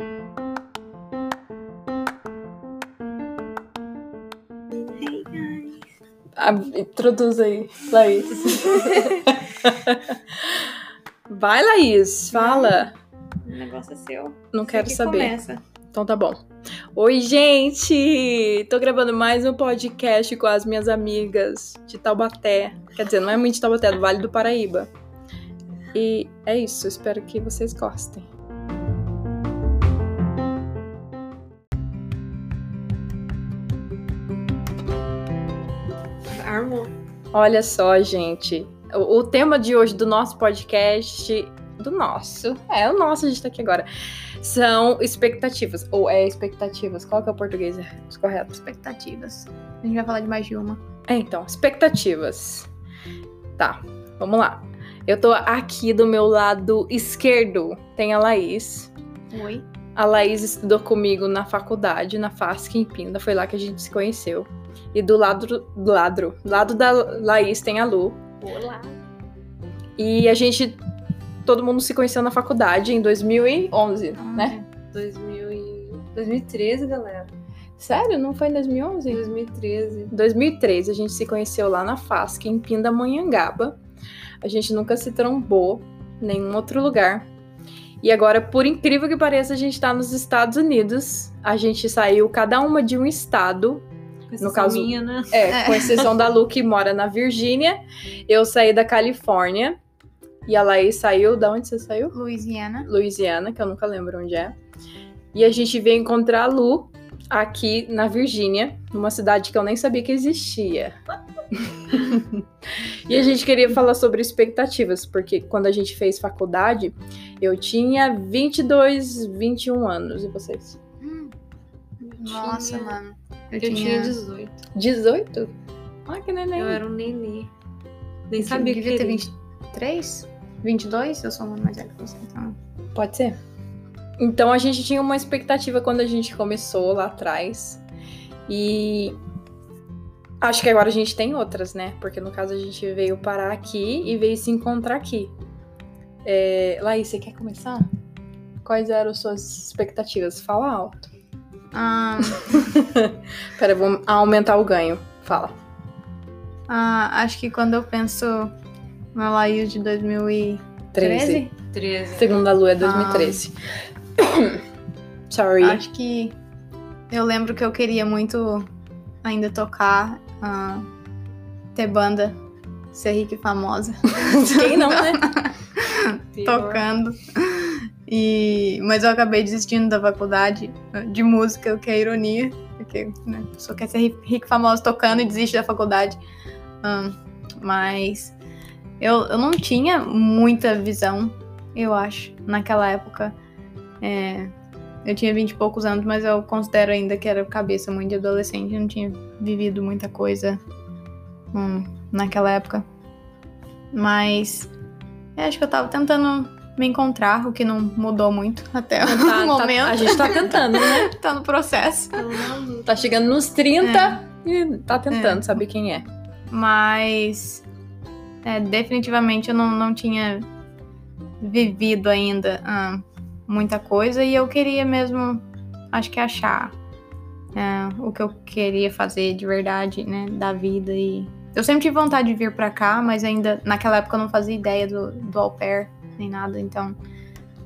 Hey guys. Ah, introduz aí, Laís. Vai, Laís, fala. O negócio é seu. Não Você quero que saber. Começa. Então tá bom. Oi, gente! Tô gravando mais um podcast com as minhas amigas de Taubaté. Quer dizer, não é muito de Taubaté, é do Vale do Paraíba. E é isso, espero que vocês gostem. Olha só, gente. O, o tema de hoje do nosso podcast. Do nosso. É, o nosso, a gente tá aqui agora. São expectativas. Ou é expectativas. Qual que é o português correto? Expectativas. A gente vai falar de mais de uma. É, então, expectativas. Tá, vamos lá. Eu tô aqui do meu lado esquerdo. Tem a Laís. Oi. A Laís estudou comigo na faculdade, na FASC em Pinda. Foi lá que a gente se conheceu. E do lado do lado, do lado da Laís tem a Lu. Olá. E a gente. Todo mundo se conheceu na faculdade em 2011, né? 2000 e... 2013, galera. Sério? Não foi em 2011? 2013. 2013, a gente se conheceu lá na FASC, em Pindamonhangaba. A gente nunca se trombou em nenhum outro lugar. E agora, por incrível que pareça, a gente tá nos Estados Unidos. A gente saiu cada uma de um estado. No caso- minha, né? É, com exceção da Lu, que mora na Virgínia. Eu saí da Califórnia. E a Laís saiu. Da onde você saiu? Louisiana. Louisiana, que eu nunca lembro onde é. E a gente veio encontrar a Lu aqui na Virgínia, numa cidade que eu nem sabia que existia. e a gente queria falar sobre expectativas, porque quando a gente fez faculdade, eu tinha 22, 21 anos. E vocês? Nossa, Tinha- mano. Eu, tinha 18. 18? Ah, que neném. Eu era um nenê. Nem Eu sabia que devia ter era. 23? 22? Eu sou uma mais velha que você, então. Pode ser. Então a gente tinha uma expectativa quando a gente começou lá atrás. E acho que agora a gente tem outras, né? Porque no caso a gente veio parar aqui e veio se encontrar aqui. É... Laís, você quer começar? Quais eram suas expectativas? Fala alto. Ah, Pera, vou aumentar o ganho. Fala. ah, acho que quando eu penso no Laís de 2013, 13. 13. Segunda lua é 2013. Sorry. acho que eu lembro que eu queria muito ainda tocar, ah, ter banda, ser rica e famosa. Quem não, né? tocando. E, mas eu acabei desistindo da faculdade de música, o que é ironia, porque né, a pessoa quer ser ri- rica e famosa tocando e desiste da faculdade. Ahn, mas eu, eu não tinha muita visão, eu acho, naquela época. É, eu tinha vinte e poucos anos, mas eu considero ainda que era cabeça muito de adolescente, eu não tinha vivido muita coisa hum, naquela época. Mas acho que eu tava tentando me encontrar, o que não mudou muito até Tá- o tá- momento. a gente tá tentando, né? tá no processo. Tá chegando nos 30 e tá tentando saber quem é. Mas é, definitivamente eu não, não tinha vivido ainda ah, muita coisa e eu queria mesmo, acho que achar é, o que eu queria fazer de verdade, né, da vida e eu sempre tive vontade de vir pra cá, mas ainda naquela época eu não fazia ideia do, do au pair nem nada, então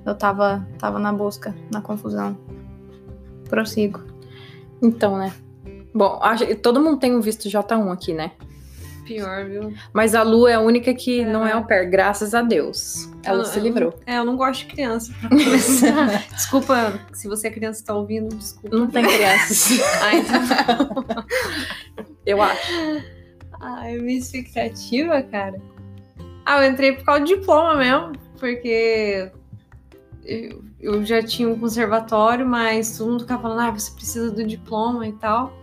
eu tava, tava na busca, na confusão. Prossigo. Então, né? Bom, acho que todo mundo tem um visto J1 aqui, né? Pior, viu? Mas a Lu é a única que É. não é au pair, graças a Deus. Ela Eu- se eu- livrou. É, eu não gosto de criança, pra começar. desculpa, se você é criança e tá ouvindo, desculpa. Não tem crianças. Ah, então... Eu acho. Ai, minha expectativa, cara. Ah, eu entrei por causa do diploma mesmo, porque eu, eu já tinha um conservatório, mas todo mundo ficava falando, ah, você precisa do diploma e tal.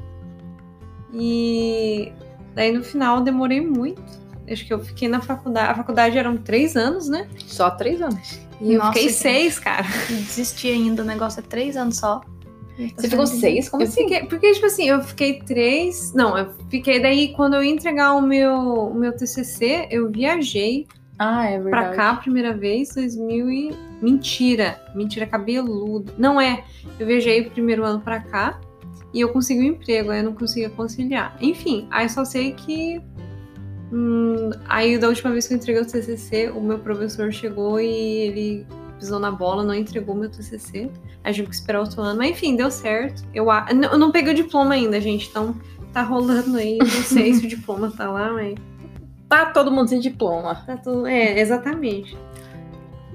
E daí no final eu demorei muito. Acho que eu fiquei na faculdade. A faculdade eram três anos, né? Só três anos. E eu Nossa, fiquei gente. seis, cara. Desisti ainda, o negócio é três anos só. Você ficou seis? Como Eu assim? fiquei, porque, tipo assim, eu fiquei três. Não, eu fiquei daí quando eu ia entregar o meu, o meu TCC, eu viajei Ah, é pra verdade. cá a primeira vez, 2000 e... Mentira, mentira cabeludo. Não é, eu viajei o primeiro ano pra cá e eu consegui um emprego, aí eu não conseguia conciliar. Enfim, aí só sei que... hum, aí da última vez que eu entreguei o TCC, o meu professor chegou e ele pisou na bola, não entregou meu TCC. Aí tive que esperar outro ano, mas enfim, deu certo. Eu, a- eu não peguei o diploma ainda, gente, então tá rolando aí. Não sei se o diploma tá lá, mas Tá todo mundo sem diploma. tá tudo... É, exatamente.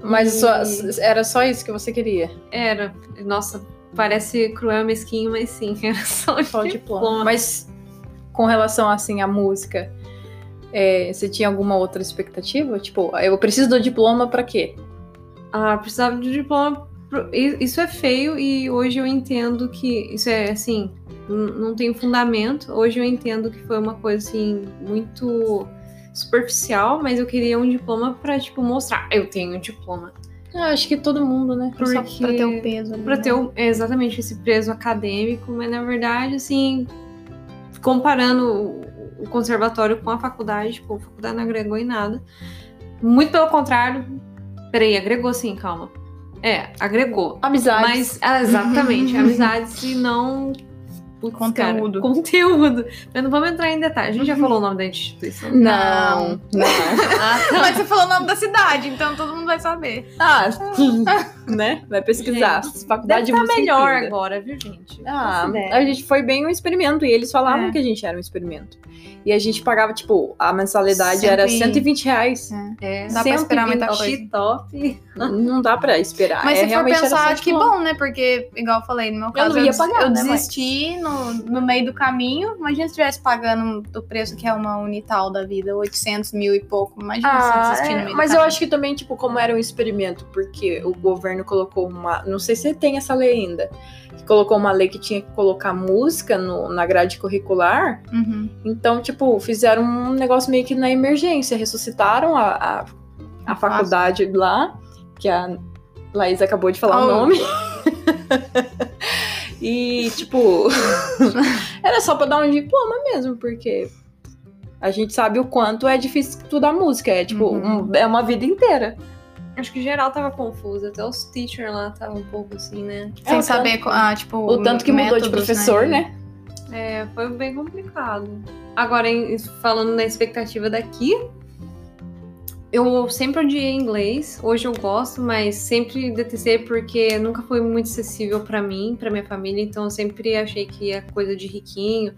Mas E- só- era só isso que você queria? Era. Nossa, parece cruel, mesquinho, mas sim, era só, Só o diploma. diploma. Mas com relação, assim, à música, é, você tinha alguma outra expectativa? Tipo, eu preciso do diploma pra quê? Ah, precisava de diploma. Isso é feio e hoje eu entendo que isso é assim, não tem fundamento. Hoje eu entendo que foi uma coisa assim muito superficial, mas eu queria um diploma pra tipo mostrar, eu tenho um diploma. Ah, acho que todo mundo, né? Porque... Só pra ter o peso. ali, Pra né? ter o- exatamente esse peso acadêmico, mas na verdade, assim, comparando o- conservatório com a faculdade, tipo, a faculdade não agregou em nada. Muito pelo contrário. Peraí, agregou sim, calma. É, agregou. Amizade. Mas, ah, exatamente, amizades e não. Putz, Conteúdo. Cara, conteúdo. Mas não vamos entrar em detalhes. A gente já falou o nome da instituição. Não, não. Ah, tá. Mas você falou o nome da cidade, então todo mundo vai saber. Ah, né? Vai pesquisar. Faculdade Deve de estar música melhor agora, viu, gente? Ah, ideia. a gente foi bem um experimento e eles falavam É. que a gente era um experimento. E a gente pagava, tipo, a mensalidade era Cento e- 120 reais. É, Dá pra esperar muita 120 coisa. top. Não dá pra esperar. Mas é, se for era pensar, que diploma. bom, né? Porque, igual eu falei, no meu caso, não ia pagar, eu né, desisti no, no meio do caminho. Imagina se estivesse pagando o preço que é uma Unital da vida, 800 mil e pouco. Imagina se Ah, desistir no é, meio mas do eu acho que também, tipo, como era um experimento, porque o governo colocou uma. Não sei se tem essa lei ainda. Que colocou uma lei que tinha que colocar música no- na grade curricular. Uhum. Então, tipo, fizeram um negócio meio que na emergência. Ressuscitaram a, a, a faculdade lá, que a Laís acabou de falar o Oh. nome. e, tipo, era só pra dar um diploma mesmo, porque a gente sabe o quanto é difícil estudar música. É, tipo, Uhum. um- é uma vida inteira. Acho que geral tava confuso, até os teachers lá estavam um pouco assim, né? É, Sem o saber, tanto- ah, tipo, O tanto que mudou de métodos, professor, né? É, foi bem complicado. Agora, em- falando da expectativa daqui, eu sempre odiei inglês. Hoje eu gosto, mas sempre detestei porque nunca foi muito acessível pra mim, pra minha família. Então eu sempre achei que é coisa de riquinho.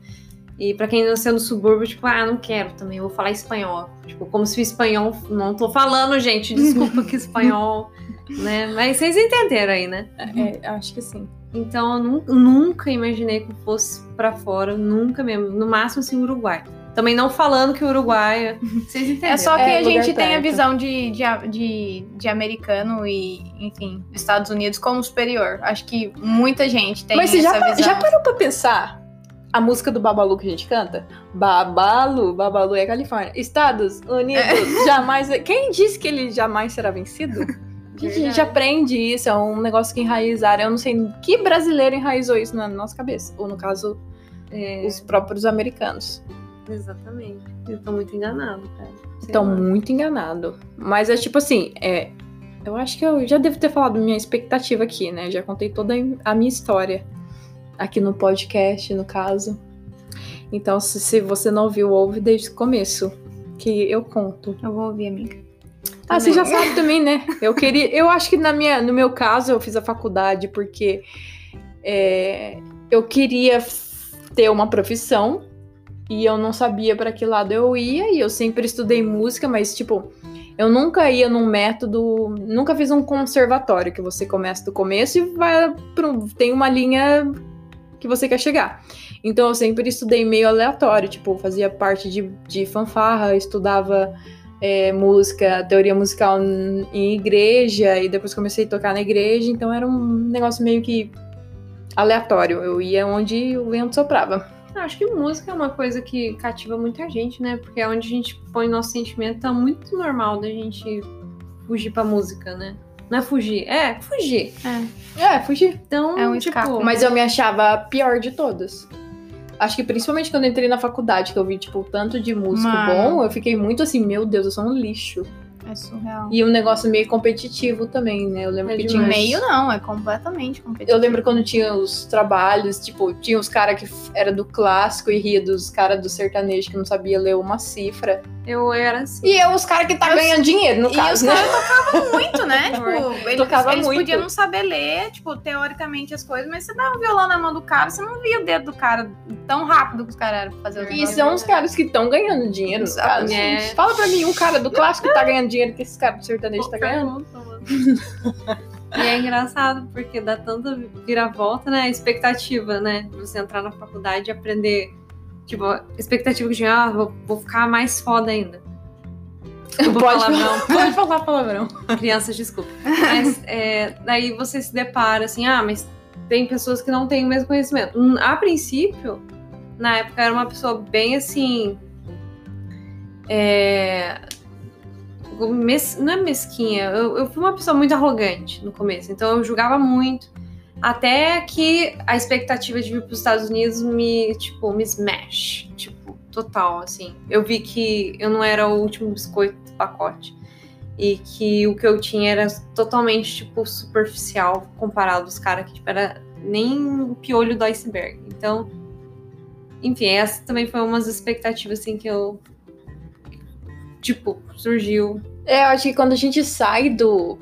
E pra quem nasceu no subúrbio, tipo, ah, não quero também, vou falar espanhol. Tipo, como se o espanhol. Não tô falando, gente, desculpa que espanhol, né? Mas vocês entenderam aí, né? É, acho que sim. Então eu nu- nunca imaginei que eu fosse pra fora, nunca mesmo. No máximo assim, Uruguai. Também não falando que o Uruguai. é- Vocês entenderam? É só que É, a gente tem a visão de, de, de, de americano e, enfim, Estados Unidos como superior. Acho que muita gente tem Mas você essa já, visão. já parou pra pensar a música do Babalu que a gente canta? Babalu, Babalu é Califórnia. Estados Unidos, jamais. Quem disse que ele jamais será vencido? A gente, a gente aprende isso, é um negócio que enraizaram. Eu não sei que brasileiro enraizou isso na nossa cabeça. Ou, no caso, É, os próprios americanos. exatamente. Eu tô muito enganado, cara. Estão muito enganados. Mas é tipo assim, é, eu acho que eu já devo ter falado minha expectativa aqui, né? Já contei toda a minha história aqui no podcast, no caso. Então, se, se você não ouviu, ouve desde o começo, que eu conto. Eu vou ouvir, amiga. Ah, você já sabe também, né? Eu queria. Eu acho que na minha, no meu caso, eu fiz a faculdade porque é, eu queria ter uma profissão e eu não sabia para que lado eu ia e eu sempre estudei música, mas tipo, eu nunca ia num método, nunca fiz um conservatório que você começa do começo e vai para um, tem uma linha que você quer chegar. Então eu sempre estudei meio aleatório, tipo, fazia parte de, de fanfarra, estudava é, música, teoria musical em igreja, e depois comecei a tocar na igreja, então era um negócio meio que aleatório. Eu ia onde o vento soprava. Eu Acho que música é uma coisa que cativa muita gente, né? Porque é onde a gente põe nosso sentimento, tá muito normal da gente fugir pra música, né? Não é fugir, é fugir. É, fugi. Então, É um tipo, escape. Mas eu me achava a pior de todas. Acho que principalmente quando eu entrei na faculdade, que eu vi, tipo, tanto de músico Mano. bom, eu fiquei muito assim, meu Deus, eu sou um lixo. É surreal. E um negócio meio competitivo também, né? Eu lembro É que tinha. meio não, é completamente competitivo. Eu lembro quando tinha os trabalhos, tipo, tinha os caras que era do clássico e ria dos caras do sertanejo que não sabia ler uma cifra. Eu era assim. E eu, os caras que tá ganhando dinheiro, no E os caso, né? caras tocavam muito, né? tipo, eles, Tocava eles muito. podiam não saber ler, tipo, teoricamente as coisas, mas você dá um violão na mão do cara, você não via o dedo do cara tão rápido que os caras eram pra fazer os E são os caras que estão ganhando dinheiro, no caso. Exatamente. Fala pra mim, um cara do clássico que tá ganhando dinheiro que esse cara do sertanejo tá ganhando. E é engraçado, porque dá tanta viravolta, né? A expectativa, né? De você entrar na faculdade e aprender. Tipo, expectativa tinha, ah, vou, vou ficar mais foda ainda. Pode falar falar, pode falar palavrão. Crianças, desculpa. Mas é, daí você se depara assim, ah, mas tem pessoas que não têm o mesmo conhecimento. Hum, A princípio, na época, era uma pessoa bem assim. É, mes- não é mesquinha, eu, eu fui uma pessoa muito arrogante no começo, então eu julgava muito. Até que a expectativa de vir para os Estados Unidos me, tipo, me smash. Tipo, total, assim. Eu vi que eu não era o último biscoito do pacote e que o que eu tinha era totalmente tipo superficial comparado aos caras que tipo, era nem o piolho do iceberg. Então, enfim, essa também foi umas expectativas assim que eu tipo surgiu. É, eu acho que quando a gente sai do.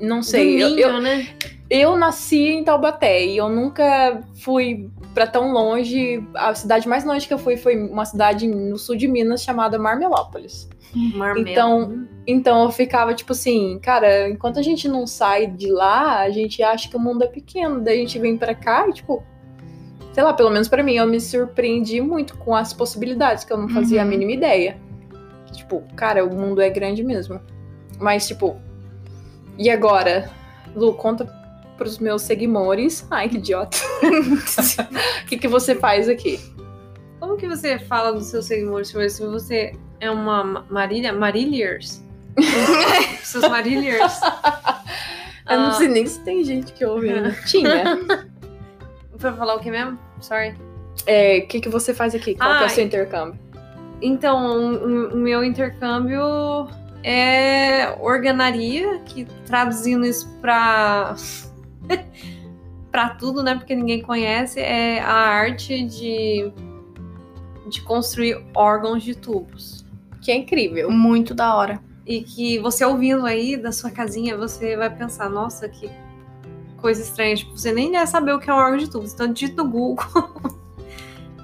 Não sei, do eu, ninho, eu, né? eu nasci em Taubaté e eu nunca fui pra tão longe. A cidade mais longe que eu fui foi uma cidade no sul de Minas chamada Marmelópolis. Marmelo. Então, Então eu ficava tipo assim, cara, enquanto a gente não sai de lá, a gente acha que o mundo é pequeno. Daí a gente vem pra cá e, tipo, sei lá, pelo menos pra mim, eu me surpreendi muito com as possibilidades que eu não fazia a Uhum. mínima ideia. Tipo, cara, o mundo é grande mesmo. Mas, tipo, e agora? Lu, conta pros meus seguidores. Ai, que idiota. O que, que você faz aqui? como que você fala dos seus seguidores se você é uma ma- Marília, Maríliers? Seus Maríliers? Eu não Ah. sei nem se tem gente que ouve. Tinha. Pra falar o que mesmo? Sorry. É, o que, que você faz aqui? Qual que é o seu intercâmbio? Então, o meu intercâmbio é organaria, que traduzindo isso pra para tudo, né? Porque ninguém conhece, é a arte de de construir órgãos de tubos. Que é incrível. Muito da hora. E que você ouvindo aí da sua casinha, você vai pensar, nossa, que coisa estranha. Tipo, você nem deve saber o que é um órgão de tubos. Então, digita no Google.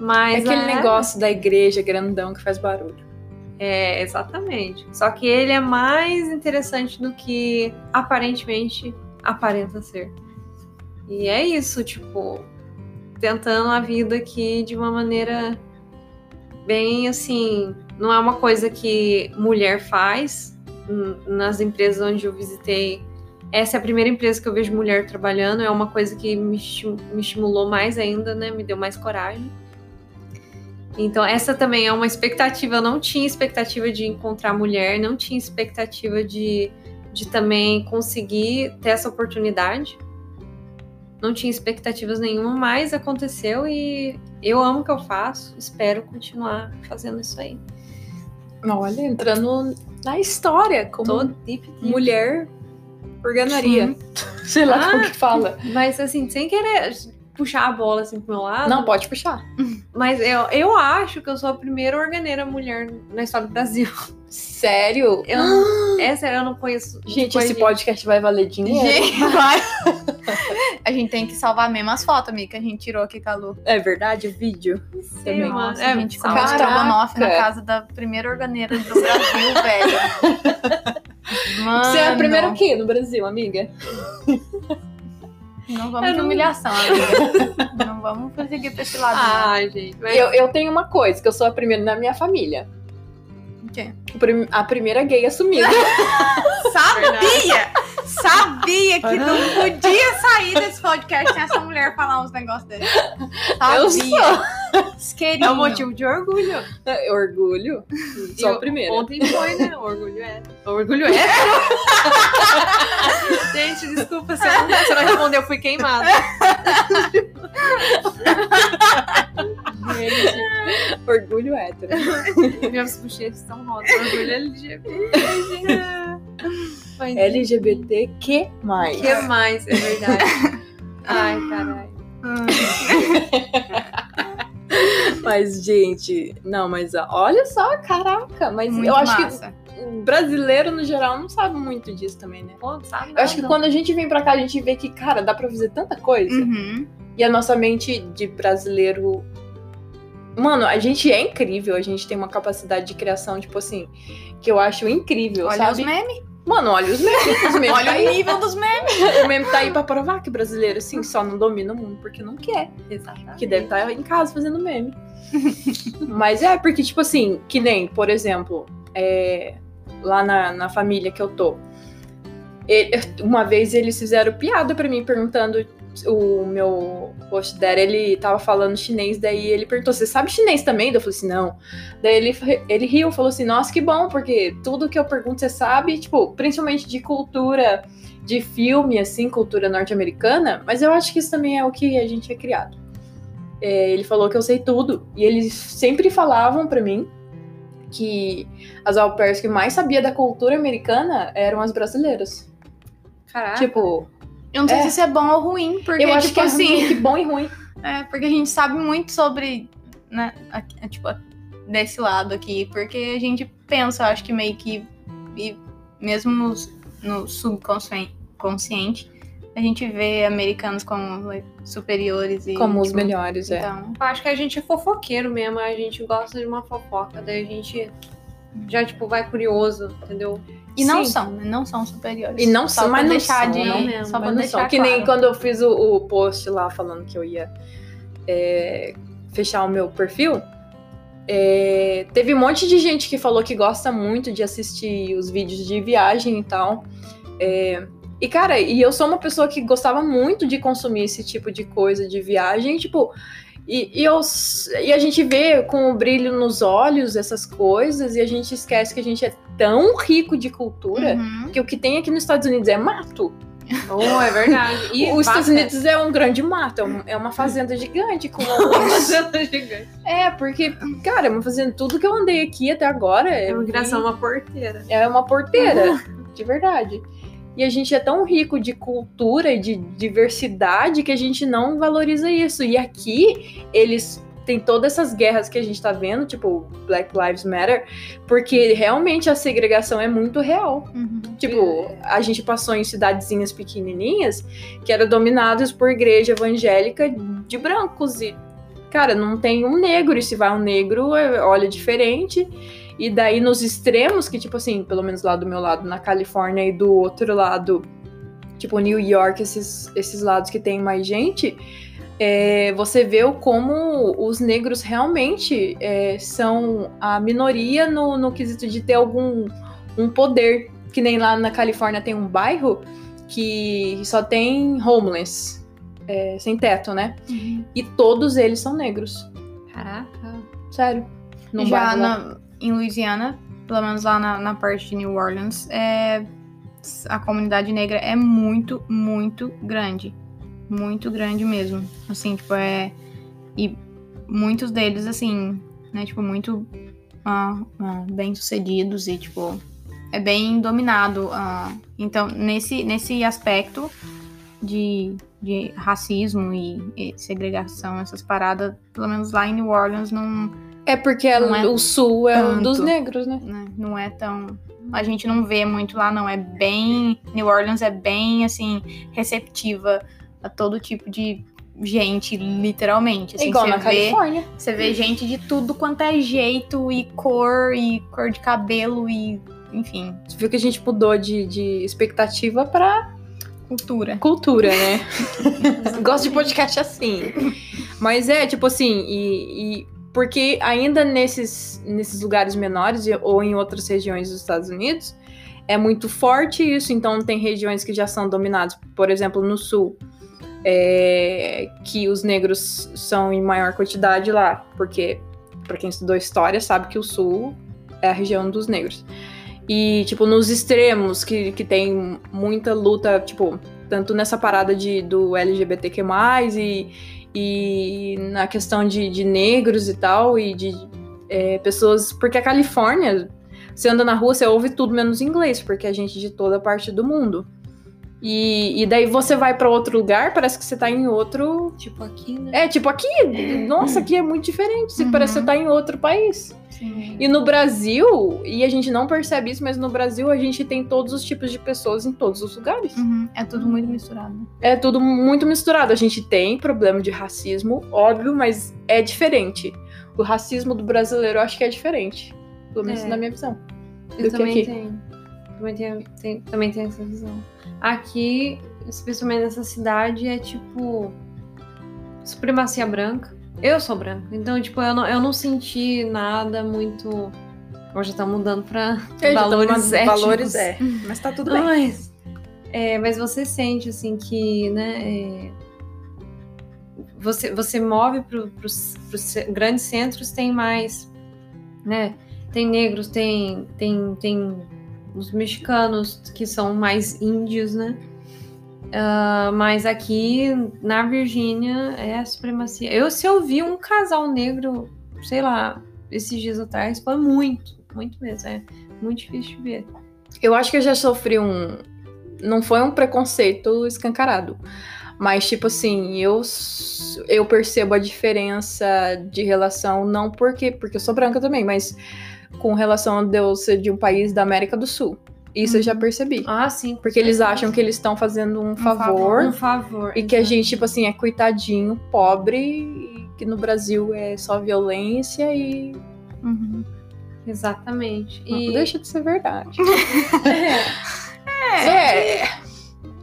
É Mas aquele é- negócio da igreja grandão que faz barulho. É, exatamente. Só que ele é mais interessante do que aparentemente aparenta ser. E é isso, tipo, tentando a vida aqui de uma maneira bem assim. Não é uma coisa que mulher faz. Nas empresas onde eu visitei, essa é a primeira empresa que eu vejo mulher trabalhando. É uma coisa que me estimulou mais ainda, né? Me deu mais coragem. Então, essa também é uma expectativa. Eu não tinha expectativa de encontrar mulher, não tinha expectativa de, de também conseguir ter essa oportunidade. Não tinha expectativas nenhuma, mas aconteceu e eu amo o que eu faço. Espero continuar fazendo isso aí. Olha, entrando na história como deep, deep. mulher organaria. Sei lá Ah, como que fala. Mas assim, sem querer puxar a bola assim pro meu lado. Não, pode puxar. Mas eu, eu acho que eu sou a primeira organeira mulher na história do Brasil. Sério? Eu não, é sério, eu não conheço. Gente, esse de- podcast vai valer dinheiro. Gente, vai. a gente tem que salvar mesmo as fotos, amiga, que a gente tirou aqui com a Lu. É verdade, o vídeo. Mano. Nossa, É, a gente salva. comeu estrogonofe na casa da primeira organeira do Brasil, velho. Mano, Você é a primeira o quê no Brasil, amiga? Não vamos Eu de não- humilhação, amiga. não vamos prosseguir pra esse lado. não. Ai, gente. Mas Eu, eu tenho uma coisa, que eu sou a primeira na minha família. O quê? A primeira gay assumida. Sabia! Sabia que não podia sair desse podcast sem essa mulher falar uns negócios dele. Eu Sabia. É um motivo de orgulho. É, Orgulho. Sou Eu- a primeira. Ontem foi, né? Orgulho é. Orgulho é. gente, desculpa se eu não, se não responder, eu fui queimada. gente, Orgulho hétero. Meus bochechas são rosas. Orgulho LGBT. Mas, LGBT que O mais? que mais? É verdade. Ai, caralho. Mas, gente, não, mas olha só, caraca, mas Muito eu acho massa. que o brasileiro, no geral, não sabe muito disso também, né? Pô, sabe? Eu acho que quando a gente vem pra cá, a gente vê que, cara, dá pra fazer tanta coisa. Uhum. E a nossa mente de brasileiro. Mano, a gente é incrível, a gente tem uma capacidade de criação, tipo assim, que eu acho incrível, Olha sabe? os memes. Mano, olha os memes. Os memes tá Olha o aí. nível dos memes. O meme tá aí pra provar que brasileiro, assim, só não domina o mundo porque não quer. Exatamente. Que deve estar em casa fazendo meme. Mas é, porque, tipo assim, que nem, por exemplo, é, lá na, na família que eu tô. ele- uma vez eles fizeram piada pra mim, perguntando. O meu host ele tava falando chinês, daí ele perguntou: Você sabe chinês também? Eu falei assim: Não. Daí ele, ele riu, falou assim: Nossa, que bom, porque tudo que eu pergunto você sabe, tipo, principalmente de cultura, de filme, assim, cultura norte-americana, mas eu acho que isso também é o que a gente é criado. É, ele falou que eu sei tudo. E eles sempre falavam pra mim que as au pairs que mais sabia da cultura americana eram as brasileiras. Caraca. Tipo, Eu não sei É. se isso é bom ou ruim, porque, eu acho tipo que é assim. que bom e ruim. É, porque a gente sabe muito sobre, né, aqui- é, tipo, desse lado aqui, porque a gente pensa, eu acho que meio que, e mesmo no, no subconsciente, consciente, a gente vê americanos como superiores e... Como os tipo, melhores, é. Então, Eu acho que a gente é fofoqueiro mesmo, a gente gosta de uma fofoca, daí a gente já, tipo, vai curioso, entendeu? e não Sim. são, né? Não são superiores. E não só são, pra mas não deixar são, de, não mesmo, Só pra não deixar são. Que nem claro. quando eu fiz o, o post lá falando que eu ia é, fechar o meu perfil. é, teve um monte de gente que falou que gosta muito de assistir os vídeos de viagem e tal. É, e, cara, e eu sou uma pessoa que gostava muito de consumir esse tipo de coisa de viagem, tipo. E, e, eu, e a gente vê com o brilho nos olhos essas coisas e a gente esquece que a gente é tão rico de cultura Uhum. que o que tem aqui nos Estados Unidos é mato. Oh, é verdade. E Os Estados. Unidos é um grande mato, é é uma fazenda gigante com Uma fazenda gigante. É, porque, cara, é uma fazenda. Tudo que eu andei aqui até agora é, É uma criação, uma porteira. é uma porteira, de verdade. E a gente é tão rico de cultura e de diversidade que a gente não valoriza isso. E aqui eles têm todas essas guerras que a gente tá vendo, tipo Black Lives Matter, porque realmente a segregação é muito real. Uhum. Tipo, a gente passou em cidadezinhas pequenininhas que eram dominadas por igreja evangélica de brancos e cara, não tem um negro e se vai um negro, é- olha diferente. E daí nos extremos, que tipo assim, pelo menos lá do meu lado na Califórnia e do outro lado, tipo New York, esses, esses lados que tem mais gente, é, você vê como os negros realmente é, são a minoria no, no quesito de ter algum um poder. Que nem lá na Califórnia tem um bairro que só tem homeless, é, sem teto, né? Uhum. E todos eles são negros. Caraca. Sério. Num Já bairro na- em Louisiana, pelo menos lá na, na parte de New Orleans, é, a comunidade negra é muito, muito grande. Muito grande mesmo. Assim, tipo, é. E muitos deles, assim, né, tipo, muito ah, ah, bem sucedidos e, tipo, é bem dominado. ah. então, nesse, nesse aspecto de, de racismo e, e segregação, essas paradas, pelo menos lá em New Orleans, não É porque Não é o sul é tanto. dos negros, né? né, não é tão. A gente não vê muito lá, não. É bem. New Orleans é bem, assim, receptiva a todo tipo de gente, literalmente. Assim, É igual na vê, Califórnia. Você vê gente de tudo quanto é jeito, e cor, e cor de cabelo, e. Enfim, Você viu que a gente mudou de, de expectativa pra cultura. cultura, né? Gosto de podcast assim. Mas é, tipo assim, e, e- porque ainda nesses, nesses lugares menores ou em outras regiões dos Estados Unidos, é muito forte isso. Então tem regiões que já são dominadas, por exemplo, no sul, é, que os negros são em maior quantidade lá, porque para quem estudou história sabe que o sul é a região dos negros. E, tipo, nos extremos, que, que tem muita luta, tipo, tanto nessa parada de, do LGBTQ+, e, e na questão de, de negros e tal, e de é, pessoas... Porque a Califórnia, você anda na rua, você ouve tudo menos inglês, porque a gente é de toda parte do mundo. E, e daí você vai para outro lugar, parece que você tá em outro. Tipo aqui, né? É, tipo aqui. Nossa, aqui é muito diferente. Uhum. Parece que você tá em outro país. Sim. E no Brasil, e a gente não percebe isso, mas no Brasil a gente tem todos os tipos de pessoas em todos os lugares. Uhum. É tudo muito misturado. É tudo muito misturado. A gente tem problema de racismo, óbvio, mas é diferente. O racismo do brasileiro eu acho que é diferente. Pelo menos é. na minha visão. Eu também tenho. Também tenho, tenho, também tenho essa visão. Aqui, especialmente nessa cidade, é tipo supremacia branca. Eu sou branca, então, tipo, eu não, eu não senti nada muito. Hoje tá mudando pra eu valores. Valores é, mas tá tudo bem. Mas, é, mas você sente, assim, que, né, é, você, você move para os grandes centros, tem mais, né, tem negros, tem, tem, tem os mexicanos, que são mais índios, né? Uh, mas aqui na Virgínia é a supremacia. Eu, se eu vi um casal negro, sei lá, esses dias atrás, foi muito, muito mesmo. É muito difícil de ver. Eu acho que eu já sofri um. Não foi um preconceito escancarado. Mas, tipo assim, eu, eu percebo a diferença de relação, não porque. Porque eu sou branca também, mas com relação a Deus ser de um país da América do Sul. Isso eu já percebi. Ah, sim. Porque eles acham que eles estão fazendo um, um favor. Um favor. E que a gente, tipo assim, é coitadinho, pobre, e que no Brasil é só violência e. Uhum. Exatamente. Não e... deixa de ser verdade. é. é. é.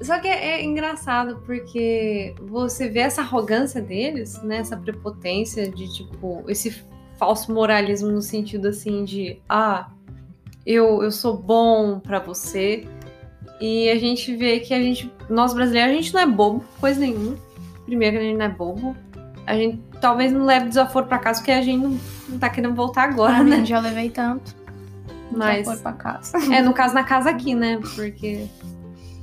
Só que é, é, engraçado porque você vê essa arrogância deles, né? Essa prepotência de tipo, esse falso moralismo no sentido assim de ah, eu, eu sou bom para você. E a gente vê que a gente, nós brasileiros, a gente não é bobo, coisa nenhuma. Primeiro que a gente não é bobo. A gente talvez não leve desaforo para casa porque a gente não, não tá querendo voltar agora, ah, né? Já levei tanto. Mas desaforo pra casa. É, no caso na casa aqui, né? Porque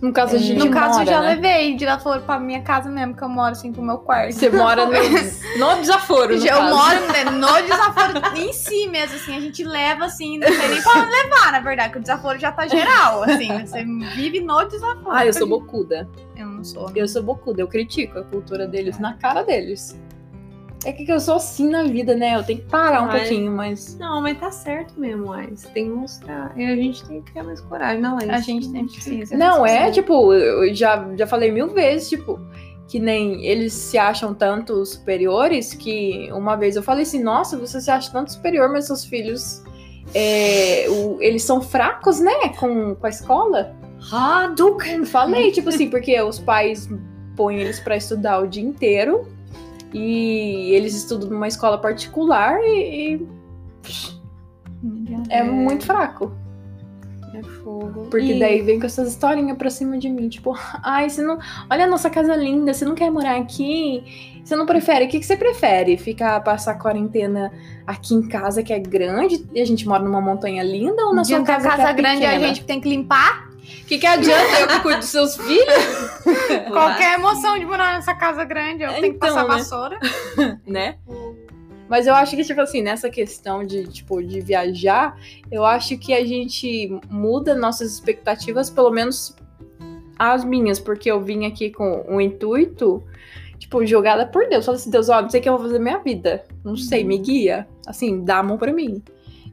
no caso, a gente No caso, mora, já né? levei de desaforo pra minha casa mesmo, que eu moro assim pro meu quarto. Você mora no, no desaforo, no Eu caso. moro né, no desaforo em si mesmo, assim, a gente leva assim, não sei nem pra levar, na verdade, que o desaforo já tá geral, assim, você vive no desaforo. Ah, eu sou bocuda. Eu não sou. Eu sou bocuda, eu critico a cultura deles na cara deles. É que eu sou assim na vida, né? Eu tenho que parar um pouquinho, mas. Não, mas tá certo mesmo, mas tem que mostrar. E a gente tem que criar mais coragem, não é? A gente tem precisa. Não, é tipo, eu já, já falei mil vezes, tipo, que nem eles se acham tanto superiores que uma vez eu falei assim, nossa, você se acha tanto superior, mas seus filhos. É, o, eles são fracos, né? Com, com a escola. Ah, Duca! Falei, tipo assim, porque os pais põem eles para estudar o dia inteiro e eles estudam numa escola particular e. e... É, é muito fraco. É fogo. Porque e... daí vem com essas historinhas pra cima de mim. Tipo, ai, você não. Olha a nossa casa linda, você não quer morar aqui? Você não prefere? O que, que você prefere? Ficar, passar quarentena aqui em casa que é grande e a gente mora numa montanha linda ou na sua casa, casa que é grande pequena? a gente tem que limpar? O que, que adianta eu que cuido dos seus filhos? Qualquer emoção de morar nessa casa grande, eu então, tenho que passar né? vassoura. né? Mas eu acho que, tipo assim, nessa questão de, tipo, de viajar, eu acho que a gente muda nossas expectativas, pelo menos as minhas, porque eu vim aqui com o um intuito, tipo, jogada por Deus. Falei assim, Deus, ó, não sei o que eu vou fazer na minha vida. Não sei, me guia. Assim, dá a mão pra mim.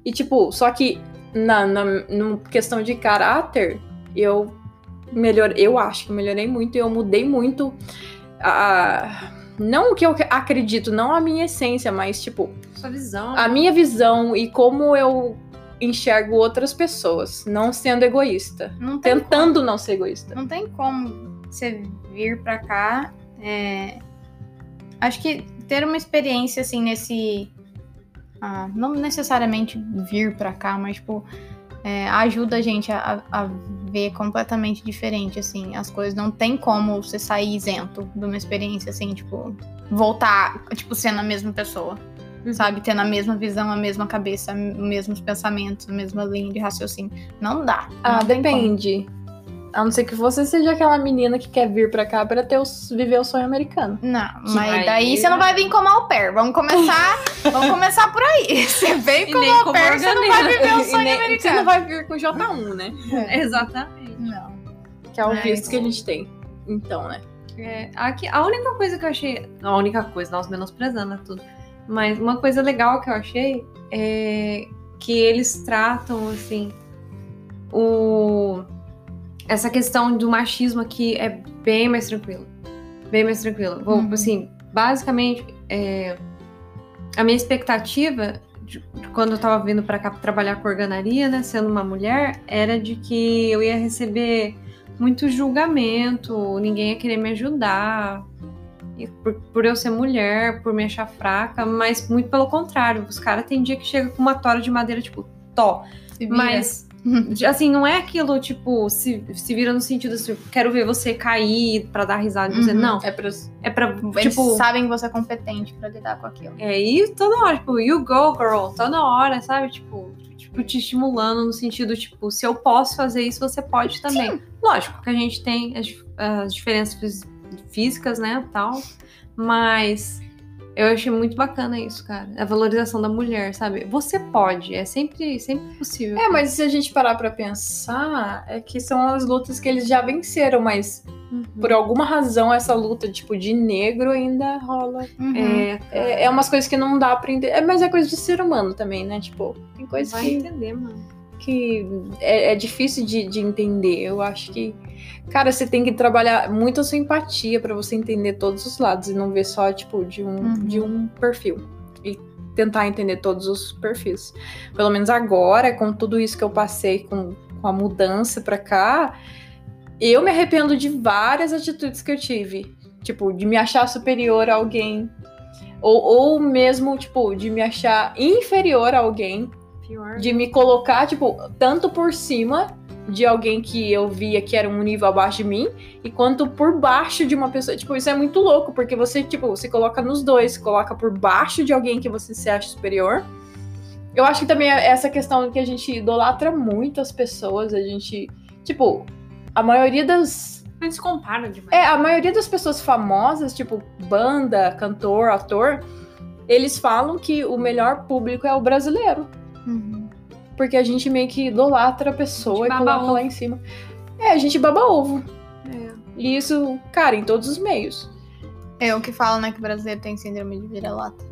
E, tipo, só que na, na, na questão de caráter, eu melhor, eu acho que melhorei muito e eu mudei muito a não o que eu acredito, não a minha essência, mas tipo, sua visão. A minha visão e como eu enxergo outras pessoas, não sendo egoísta, não tentando como, não ser egoísta. Não tem como você vir para cá, é, acho que ter uma experiência assim nesse ah, não necessariamente vir para cá, mas tipo é, ajuda a gente a, a, ver completamente diferente, assim, as coisas. Não tem como você sair isento de uma experiência, assim, tipo, voltar, tipo, sendo a mesma pessoa. Uhum. Sabe? Tendo a mesma visão, a mesma cabeça, os mesmos pensamentos, a mesma linha de raciocínio. Não dá. Ah, não depende. A não ser que você seja aquela menina que quer vir pra cá pra ter o, viver o sonho americano. Não, Que mas daí você não vai vir como au pair. Vamos começar, vamos começar por aí. Você vem como au como pair, você não vai viver o sonho nem- Você americano. não vai vir com J1, né? Exatamente. Não. Que é o É, visto que a gente tem. Então, né? É, aqui, a única coisa que eu achei. A única coisa, nós menosprezando né, tudo. Mas uma coisa legal que eu achei é que eles tratam, assim, o, essa questão do machismo aqui é bem mais tranquilo. Bem mais tranquilo. Vou, Uhum. assim, basicamente, é, a minha expectativa de, de quando eu tava vindo pra cá trabalhar com organaria, né, sendo uma mulher, era de que eu ia receber muito julgamento, ninguém ia querer me ajudar. Por, por eu ser mulher, por me achar fraca, mas muito pelo contrário. Os caras tem dia que chega com uma tora de madeira, tipo, tó. Vira. Mas, assim, não é aquilo, tipo, se, se vira no sentido assim, quero ver você cair pra dar risada. e Você, Uhum. não, É pra. é pra, Eles tipo... sabem que você é competente pra lidar com aquilo. É, e toda hora, tipo, you go, girl, toda hora, sabe? Tipo, tipo, te estimulando no sentido, tipo, se eu posso fazer isso, você pode também. Lógico que a gente tem as, as diferenças fí- físicas, né, tal, mas eu achei muito bacana isso, cara. A valorização da mulher, sabe? Você pode, é sempre, sempre possível. É, mas se a gente parar pra pensar, é que são as lutas que eles já venceram, mas Uhum. por alguma razão essa luta, tipo, de negro ainda rola. Uhum. É, É, é umas coisas que não dá pra entender. É, mas é coisa de ser humano também, né? Tipo, tem coisas vai que, entender, mano. Que é, é difícil de, de entender. Eu acho que, cara, você tem que trabalhar muito a sua empatia pra você entender todos os lados e não ver só, tipo, de um, Uhum. de um perfil. E tentar entender todos os perfis. Pelo menos agora, com tudo isso que eu passei com, com a mudança pra cá, eu me arrependo de várias atitudes que eu tive. Tipo, de me achar superior a alguém. Ou, ou mesmo, tipo, de me achar inferior a alguém Pior. de me colocar, tipo, tanto por cima de alguém que eu via que era um nível abaixo de mim, e quanto por baixo de uma pessoa. Tipo, isso é muito louco, porque você, tipo, se coloca nos dois, se coloca por baixo de alguém que você se acha superior. Eu acho que também é essa questão que a gente idolatra muito as pessoas, a gente, tipo, a maioria das A gente se compara demais. é, a maioria das pessoas famosas, tipo banda, cantor, ator, eles falam que o melhor público é o brasileiro. Uhum. Porque a gente meio que idolatra a pessoa A e coloca ovo. lá em cima. É, a gente baba ovo. É. E isso, cara, em todos os meios. É o que falam, né, que o brasileiro tem síndrome de vira-lata.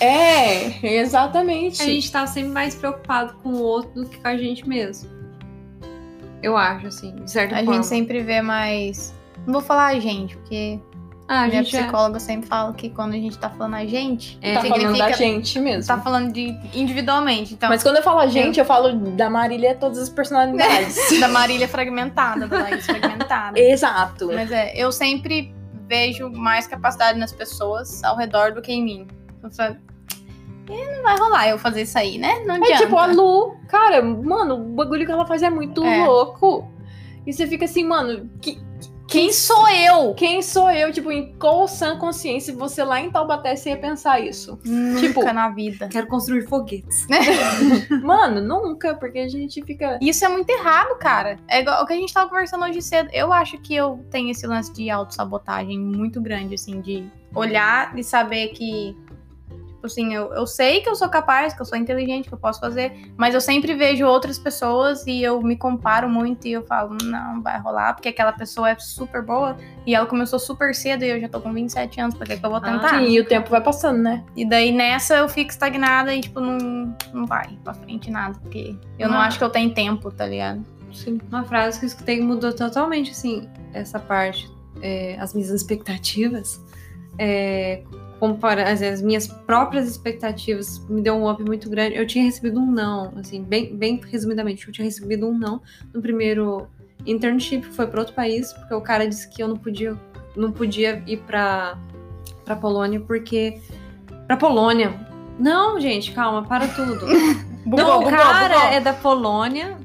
É, exatamente. A gente tá sempre mais preocupado com o outro do que com a gente mesmo. Eu acho, assim, de certa A forma. gente sempre vê mais. Não vou falar a gente, porque Ah, a minha gente é... psicóloga sempre fala que quando a gente tá falando a gente, É, tá falando da gente mesmo. tá falando de individualmente. Então, Mas quando eu falo a gente, eu falo da Marília todas as personalidades. da Marília fragmentada, da Laís fragmentada. Exato. Mas é, eu sempre vejo mais capacidade nas pessoas ao redor do que em mim. Eu falo, "Eh, não vai rolar eu fazer isso aí, né? Não É adianta. tipo a Lu, cara, mano, o bagulho que ela faz é muito É. louco. E você fica assim, mano, que, Quem sou eu? quem sou eu? Tipo, em qual sã consciência você lá em Taubaté você ia pensar isso? Nunca Tipo- na vida. Quero construir foguetes. Mano, nunca, porque a gente fica. Isso é muito errado, cara. É igual o que a gente tava conversando hoje cedo. Eu acho que eu tenho esse lance de autossabotagem muito grande, assim, de olhar e saber que. Tipo assim, eu, eu sei que eu sou capaz, que eu sou inteligente, que eu posso fazer, mas eu sempre vejo outras pessoas e eu me comparo muito e eu falo, não, vai rolar, porque aquela pessoa é super boa e ela começou super cedo e eu já tô com 27 anos, por que, que eu vou tentar? Sim, e o tempo vai passando, né? E daí nessa eu fico estagnada e, tipo, não, não vai pra frente nada, porque eu não Ah. acho que eu tenho tempo, tá ligado? Sim. Uma frase que eu escutei que mudou totalmente, assim, essa parte, é, as minhas expectativas. É, compara as, as minhas próprias expectativas me deu um up muito grande. Eu tinha recebido um não, assim, bem, bem resumidamente, eu tinha recebido um não no primeiro internship, que foi para outro país, porque o cara disse que eu não podia, não podia ir pra, pra Polônia, porque. Pra Polônia. Não, gente, calma, para tudo. Não, o cara é da Polônia.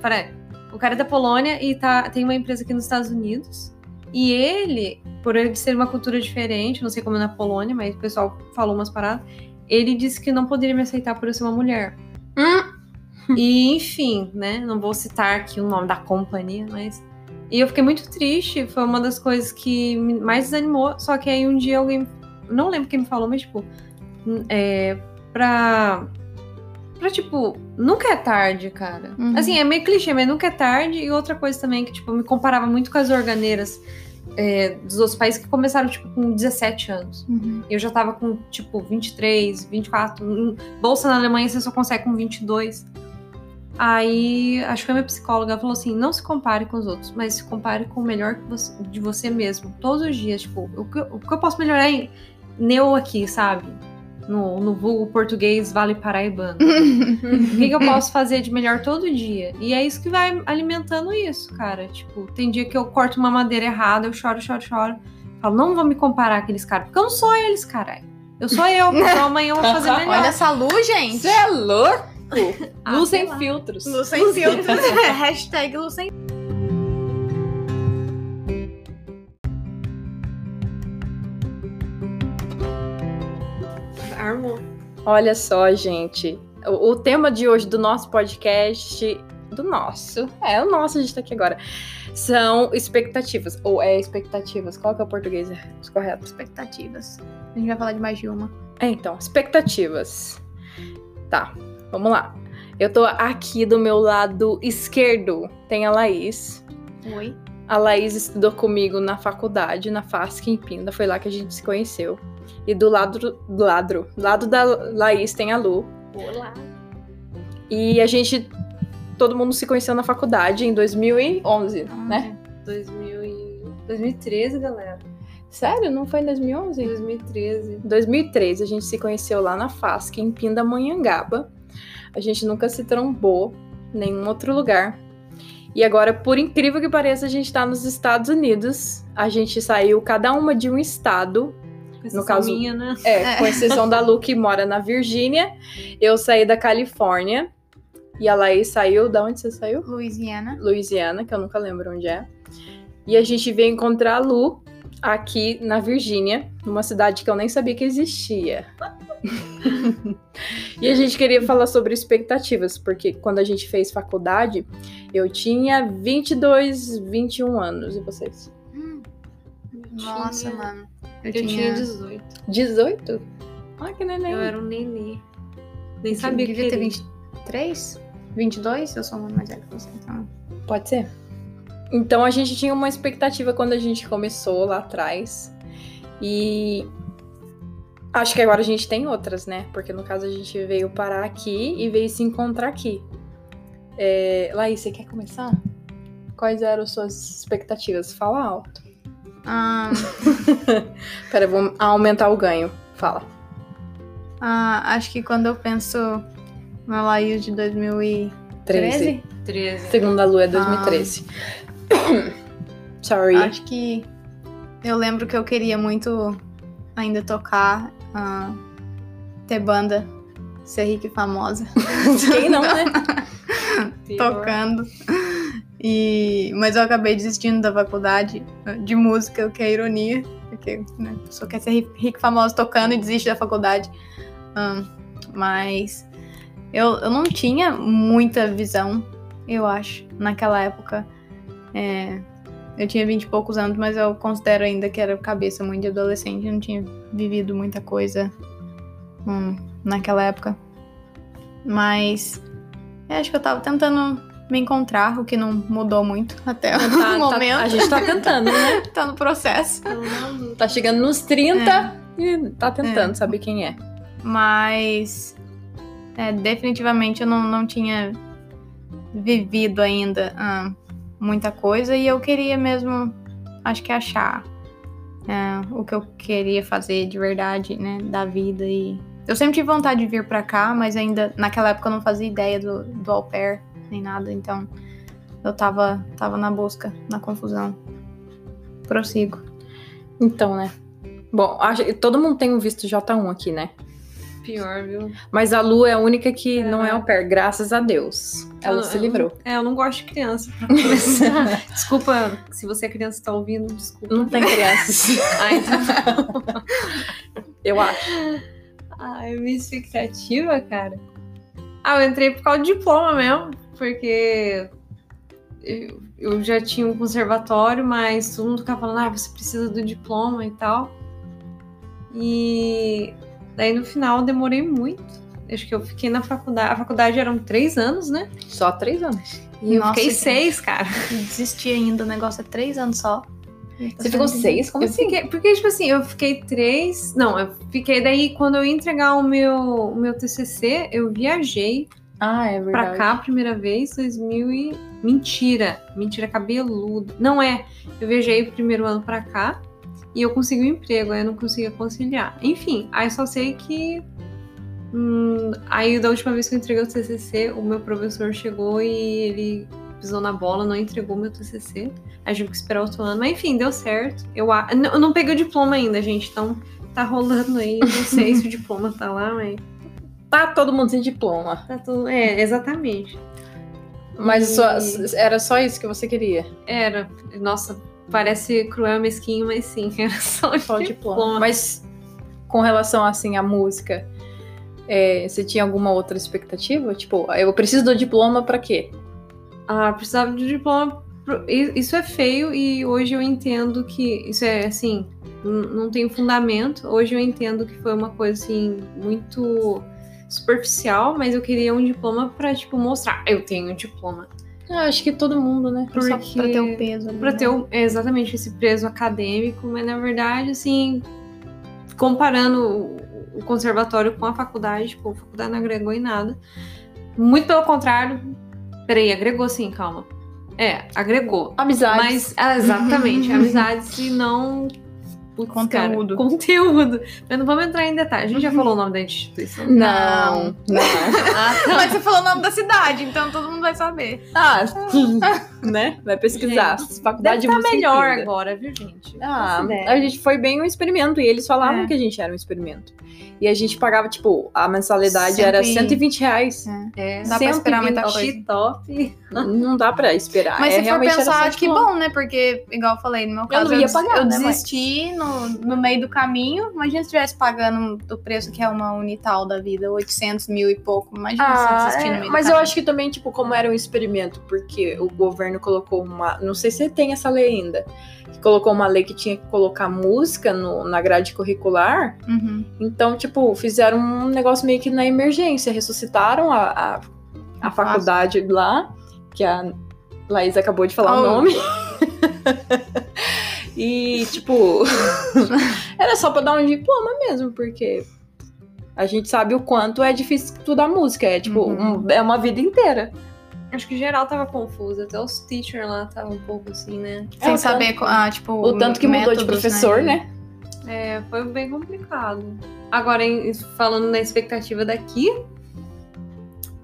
Peraí. O cara é da Polônia e tá, tem uma empresa aqui nos Estados Unidos. E ele, por ele ser uma cultura diferente, não sei como é na Polônia, mas o pessoal falou umas paradas. Ele disse que não poderia me aceitar por eu ser uma mulher. Hum. e, enfim, né? Não vou citar aqui o nome da companhia, mas. E eu fiquei muito triste. Foi uma das coisas que mais desanimou. Só que aí um dia alguém. Não lembro quem me falou, mas, tipo. É, pra. Pra, tipo, nunca é tarde, cara. Uhum. Assim, é meio clichê, mas nunca é tarde. E outra coisa também que, tipo, me comparava muito com as organeiras é, dos outros países que começaram, tipo, com 17 anos. Uhum. Eu já tava com, tipo, 23, 24. Em Bolsa na Alemanha você só consegue com 22. Aí, acho que foi minha psicóloga falou assim: não se compare com os outros, mas se compare com o melhor você- de você mesmo. Todos os dias, tipo, o que, o que eu posso melhorar em neu aqui, sabe? No, no vulgo português vale paraibano. O que, que eu posso fazer de melhor todo dia? E é isso que vai alimentando isso, cara. Tipo, tem dia que eu corto uma madeira errada, eu choro, choro, choro. Falo, não vou me comparar com aqueles caras, porque eu não sou eles, caralho. Eu sou eu, então amanhã eu vou fazer melhor. Olha essa luz, gente. Você é louco? Ah, Luz sem lá. filtros. Luz sem filtros. Hashtag luz sem Armou. Olha só, gente. O, o tema de hoje do nosso podcast. Do nosso. É, o nosso, a gente tá aqui agora. São expectativas. Ou é expectativas. Qual que é o português correto? expectativas. A gente vai falar de mais de uma. É, então, expectativas. Tá, vamos lá. Eu tô aqui do meu lado esquerdo. Tem a Laís. Oi. A Laís estudou comigo na faculdade, na FASC em Pinda. Foi lá que a gente se conheceu. E do lado do lado, do lado da Laís tem a Lu. Olá. E a gente. Todo mundo se conheceu na faculdade em 2011, Ah, né? 2000 e... 2013, galera. Sério? Não foi em 2011? 2013. 2013, a gente se conheceu lá na FASC, em Pindamonhangaba. A gente nunca se trombou em nenhum outro lugar. E agora, por incrível que pareça, a gente tá nos Estados Unidos. A gente saiu cada uma de um estado. Com exceção caso- minha, né? É, com exceção da Lu, que mora na Virgínia. Eu saí da Califórnia. E a Laís saiu. Da onde você saiu? Louisiana. Louisiana, que eu nunca lembro onde é. E a gente veio encontrar a Lu aqui na Virgínia, numa cidade que eu nem sabia que existia. e a gente queria falar sobre expectativas, porque quando a gente fez faculdade, eu tinha 22, 21 anos. E vocês? Hum, Nossa, Tinha- mano. Eu, Eu tinha. tinha 18. 18? Ah, que neném. Eu era um nenê. Nem eu sabia que devia ter era. 23? 22? Eu sou muito mais velha que você, então. Pode ser. Então a gente tinha uma expectativa quando a gente começou lá atrás. E acho que agora a gente tem outras, né? Porque no caso a gente veio parar aqui e veio se encontrar aqui. É... Laís, você quer começar? Quais eram suas expectativas? Fala alto. Ah, Pera, vou aumentar o ganho. Fala. ah, acho que quando eu penso na Laís de 2013, 13. 13. Segunda lua é 2013. Sorry. acho que eu lembro que eu queria muito ainda tocar, ah, ter banda, ser rica e famosa. Quem não, né? Pior. tocando. E, mas eu acabei desistindo da faculdade de música, o que é ironia, porque né, a pessoa quer ser ri- rica e famosa tocando e desiste da faculdade. Mas eu, eu não tinha muita visão, eu acho, naquela época. É, eu tinha vinte e poucos anos, mas eu considero ainda que era cabeça muito de adolescente. Não tinha vivido muita coisa hum, naquela época. Mas acho que eu tava tentando me encontrar, o que não mudou muito até Tá- o tá- momento. a gente tá tentando, né? Tá no processo. Na luta. Tá chegando nos 30 e tá tentando saber quem é. Mas é, definitivamente eu não, não tinha vivido ainda ah, muita coisa e eu queria mesmo, acho que achar é, o que eu queria fazer de verdade, né, da vida e eu sempre tive vontade de vir pra cá, mas ainda naquela época eu não fazia ideia do, do au pair nem nada, então eu tava, tava na busca, na confusão. Prossigo. Então, né? Bom, acho todo mundo tem um visto J1 aqui, né? Pior, viu? Mas a Lu é a única que É. não é au pair, graças a Deus. Ela Eu- se eu- livrou. É, eu não gosto de criança, pra começar. desculpa, se você é criança e tá ouvindo, desculpa. Não tem crianças. Ah, então... Eu acho. Ai, minha expectativa, cara. Ah, eu entrei por causa do diploma mesmo, porque eu, eu já tinha um conservatório, mas todo mundo ficava falando, ah, você precisa do diploma e tal. E daí no final eu demorei muito. Acho que eu fiquei na faculdade. A faculdade eram três anos, né? Só três anos. E eu Nossa, fiquei seis, cara. Desisti ainda, o negócio é três anos só. Você ficou seis? Como Eu assim? fiquei, porque, tipo assim, eu fiquei três. Não, eu fiquei. Daí, quando eu ia entregar o meu, o meu TCC, eu viajei Ah, é pra verdade. cá a primeira vez, 2000 e... Mentira, mentira cabeludo. Não é, eu viajei o primeiro ano pra cá e eu consegui um emprego, aí eu não conseguia conciliar. Enfim, aí só sei que... hum, aí da última vez que eu entreguei o TCC, o meu professor chegou e ele pisou na bola, não entregou meu TCC. Aí tive que esperar outro ano, mas enfim, deu certo. Eu, eu não peguei o diploma ainda, gente, então tá rolando aí. Não sei se o diploma tá lá, mas Tá todo mundo sem diploma. tá tudo... É, exatamente. Mas E- só- era só isso que você queria? Era. Nossa, parece cruel mesquinho, mas sim, era só, Só diploma. diploma. Mas com relação, assim, à música, é, você tinha alguma outra expectativa? Tipo, eu preciso do diploma pra quê? Ah, precisava de diploma. Isso é feio e hoje eu entendo que isso é assim, não tem fundamento. Hoje eu entendo que foi uma coisa assim muito superficial, mas eu queria um diploma pra tipo mostrar, eu tenho um diploma. Ah, acho que todo mundo, né? Porque Só pra ter o peso ali. Pra né? ter é, exatamente esse preso acadêmico, mas na verdade, assim, comparando o- conservatório com a faculdade, tipo, a faculdade não agregou em nada. Muito pelo contrário. Peraí, agregou sim, calma. É, agregou. Amizade. Mas, ah, exatamente, amizades e não. Putz, Conteúdo. Cara, conteúdo. Mas não vamos entrar em detalhes. A gente já falou o nome da instituição. Não, não. Ah, tá. Mas você falou o nome da cidade, então todo mundo vai saber. Ah, né? Vai pesquisar. Faculdade Deve de estar música melhor incrível. agora, viu, gente? Ah, ideia. a gente foi bem um experimento e eles falavam É. que a gente era um experimento. E a gente pagava, tipo, a mensalidade Cento era e- 120 reais. É, Dá pra esperar muita 120 top. Não dá pra esperar. Mas é, se for realmente era só pensar, que diploma. bom, né? Porque, igual eu falei, no meu Eu caso, não ia des- pagar, eu né, desisti no, no meio do caminho. Imagina se estivesse pagando o preço que é uma Unital da vida, 800 mil e pouco. Imagina se Ah, desistir no é, meio do mas eu caminho. acho que também, tipo, como era um experimento, porque o governo colocou uma. Não sei se tem essa lei ainda. que Colocou uma lei que tinha que colocar música no- na grade curricular. Uhum. Então, tipo, fizeram um negócio meio que na emergência. Ressuscitaram a, a, a faculdade lá, que a Laís acabou de falar o Oh. nome. e, tipo, era só pra dar um diploma mesmo, porque a gente sabe o quanto é difícil estudar música. É, tipo, Uhum. um- é uma vida inteira. Acho que geral tava confuso. Até os teachers lá estavam um pouco assim, né? É, Sem o saber, tanto- ah, tipo, O tanto que mudou de métodos, professor, né? É, foi bem complicado. Agora, em- falando na expectativa daqui,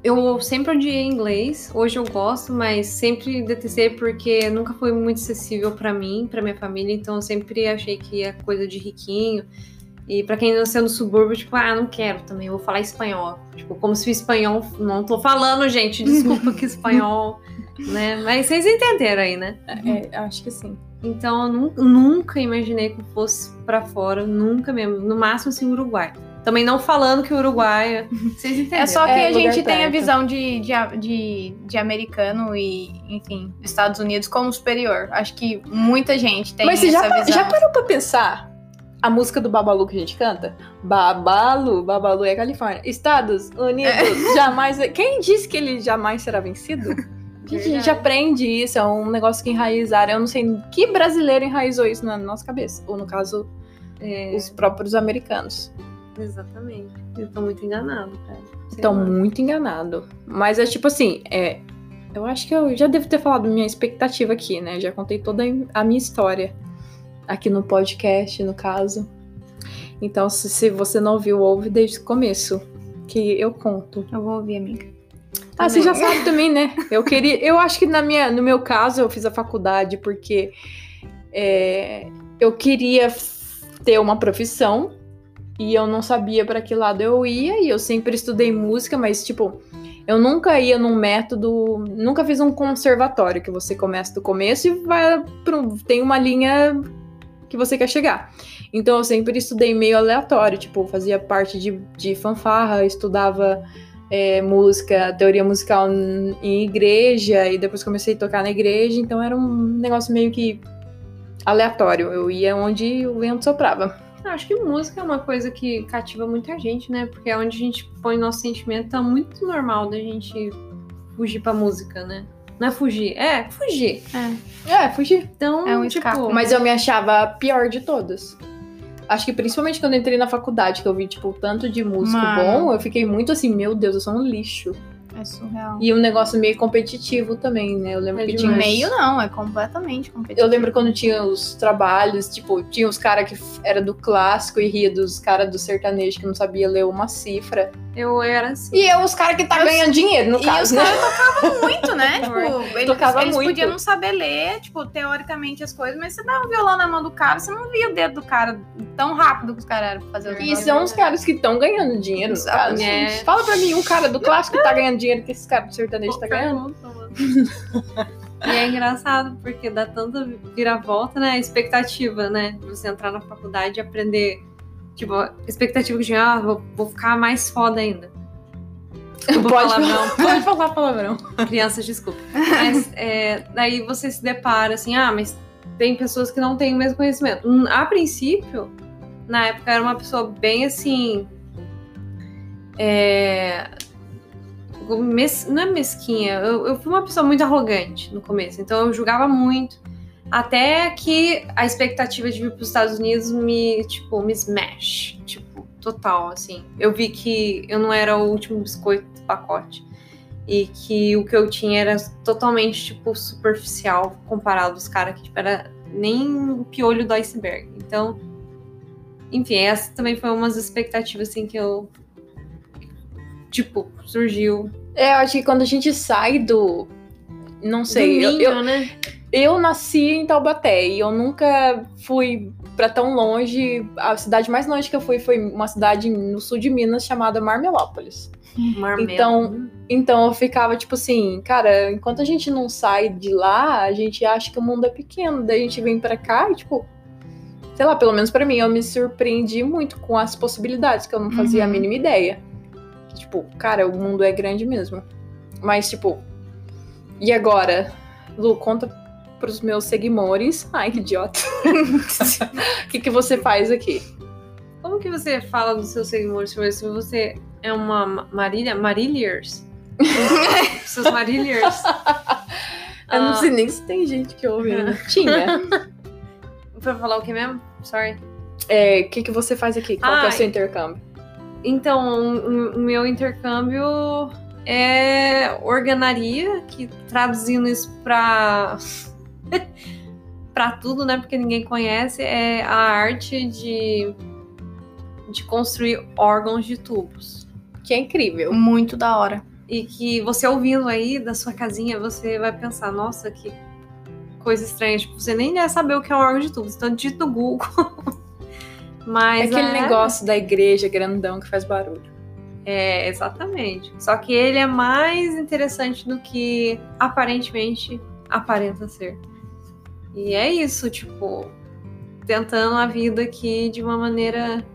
eu sempre odiei inglês. Hoje eu gosto, mas sempre detestei porque nunca foi muito acessível pra mim, pra minha família. Então eu sempre achei que é coisa de riquinho. E pra quem nasceu no subúrbio, tipo, ah, não quero também, eu vou falar espanhol. Tipo, como se o espanhol. Não tô falando, gente, desculpa que espanhol, né? Mas vocês entenderam aí, né? É, acho que sim. Então eu nu- nunca imaginei que eu fosse pra fora, nunca mesmo. No máximo assim, Uruguai. Também não falando que o Uruguai. é- Vocês entenderam? É só que É, a gente tem a visão de, de, de, de americano e, enfim, Estados Unidos como superior. Acho que muita gente tem Mas você essa já, visão. já parou pra pensar a música do Babalu que a gente canta? Babalu, Babalu é Califórnia. Estados Unidos, jamais. Quem disse que ele jamais será vencido? A gente, a gente aprende isso, é um negócio que enraizaram. Eu não sei que brasileiro enraizou isso na nossa cabeça. Ou no caso, É, os próprios americanos. exatamente. Eu tô muito enganado, cara. Estão muito enganados. Mas é tipo assim, é. Eu acho que eu já devo ter falado minha expectativa aqui, né? Já contei toda a minha história aqui no podcast, no caso. Então, se, se você não ouviu, ouve desde o começo, que eu conto. Eu vou ouvir, amiga. Ah, você já sabe também, né? Eu queria. Eu acho que na minha, no meu caso, eu fiz a faculdade porque é, eu queria ter uma profissão e eu não sabia para que lado eu ia. E eu sempre estudei música, mas, tipo, eu nunca ia num método. Nunca fiz um conservatório que você começa do começo e vai para tem uma linha que você quer chegar. Então eu sempre estudei meio aleatório, tipo, fazia parte de, de fanfarra, estudava é, música, teoria musical em igreja, e depois comecei a tocar na igreja, então era um negócio meio que aleatório. Eu ia onde o vento soprava. Eu Acho que música é uma coisa que cativa muita gente, né? Porque é onde a gente põe nosso sentimento, tá muito normal da gente fugir pra música, né? Não é fugir, é fugir. É, fugi. Então, É um tipo. Mas eu me achava a pior de todas. Acho que principalmente quando eu entrei na faculdade, que eu vi, tipo, tanto de músico Mano. bom, eu fiquei muito assim, meu Deus, eu sou um lixo. É surreal. E um negócio meio competitivo também, né? Eu lembro É que tinha. uns- meio não, é completamente competitivo. Eu lembro quando tinha os trabalhos, tipo, tinha os caras que era do clássico e ria dos caras do sertanejo que não sabia ler uma cifra. Eu era assim. E eu, os caras que tá Eu- ganhando dinheiro, no E caso, os né? caras tocavam muito, né? tipo, eles, Tocava eles muito. podiam não saber ler, tipo, teoricamente as coisas, mas você dava um violão na mão do cara, você não via o dedo do cara tão rápido que os caras eram pra fazer o E negócio. são os caras que estão ganhando dinheiro, no caso. Exatamente. Fala pra mim, um cara do clássico que tá ganhando dinheiro que esse cara do sertanejo tá ganhando. E é engraçado, porque dá tanta viravolta, né? A expectativa, né? De você entrar na faculdade e aprender. Tipo, a expectativa que tinha, ah, vou, vou ficar mais foda ainda. Desculpa Pode palavrão. Pode falar palavrão. Crianças, desculpa. Mas é, daí você se depara assim, ah, mas tem pessoas que não têm o mesmo conhecimento. Hum, A princípio, na época, era uma pessoa bem assim. É, mes- não é mesquinha, eu, eu fui uma pessoa muito arrogante no começo, então eu julgava muito. Até que a expectativa de vir para os Estados Unidos me, tipo, me smash. Tipo, total, assim. Eu vi que eu não era o último biscoito do pacote e que o que eu tinha era totalmente, tipo, superficial comparado aos caras que, tipo, era nem o piolho do iceberg. Então, enfim, essa também foi umas expectativas, assim, que eu, tipo, surgiu. É, eu acho que quando a gente sai do. Não sei, do eu, ninho, eu, né? Eu nasci em Taubaté e eu nunca fui pra tão longe. A cidade mais longe que eu fui foi uma cidade no sul de Minas chamada Marmelópolis. Marmelo. Então- Então eu ficava tipo assim, cara, enquanto a gente não sai de lá, a gente acha que o mundo é pequeno. Daí a gente vem pra cá e, tipo, sei lá, pelo menos pra mim, eu me surpreendi muito com as possibilidades que eu não fazia a Uhum. mínima ideia. Tipo, cara, o mundo é grande mesmo. Mas, tipo, e agora? Lu, conta pros meus seguidores. Ai, que idiota. O que, que você faz aqui? Como que você fala dos seus seguidores? Se você é uma ma- Marília, Maríliers? seus Maríliers? Eu não Ah. sei nem se tem gente que ouve. ainda. Tinha. Pra falar o que mesmo? Sorry. É, O que, que você faz aqui? Qual que é o seu intercâmbio? Então, o o meu intercâmbio é organaria, que traduzindo isso pra. pra tudo, né? Porque ninguém conhece, é a arte de, de construir órgãos de tubos. Que é incrível. Muito da hora. E que você ouvindo aí da sua casinha, você vai pensar, nossa, que coisa estranha. Tipo, você nem deve saber o que é um órgão de tubos. Então, digita no Google. É Mas aquele é- negócio da igreja grandão que faz barulho. É, exatamente. Só que ele é mais interessante do que aparentemente aparenta ser. E é isso, tipo, tentando a vida aqui de uma maneira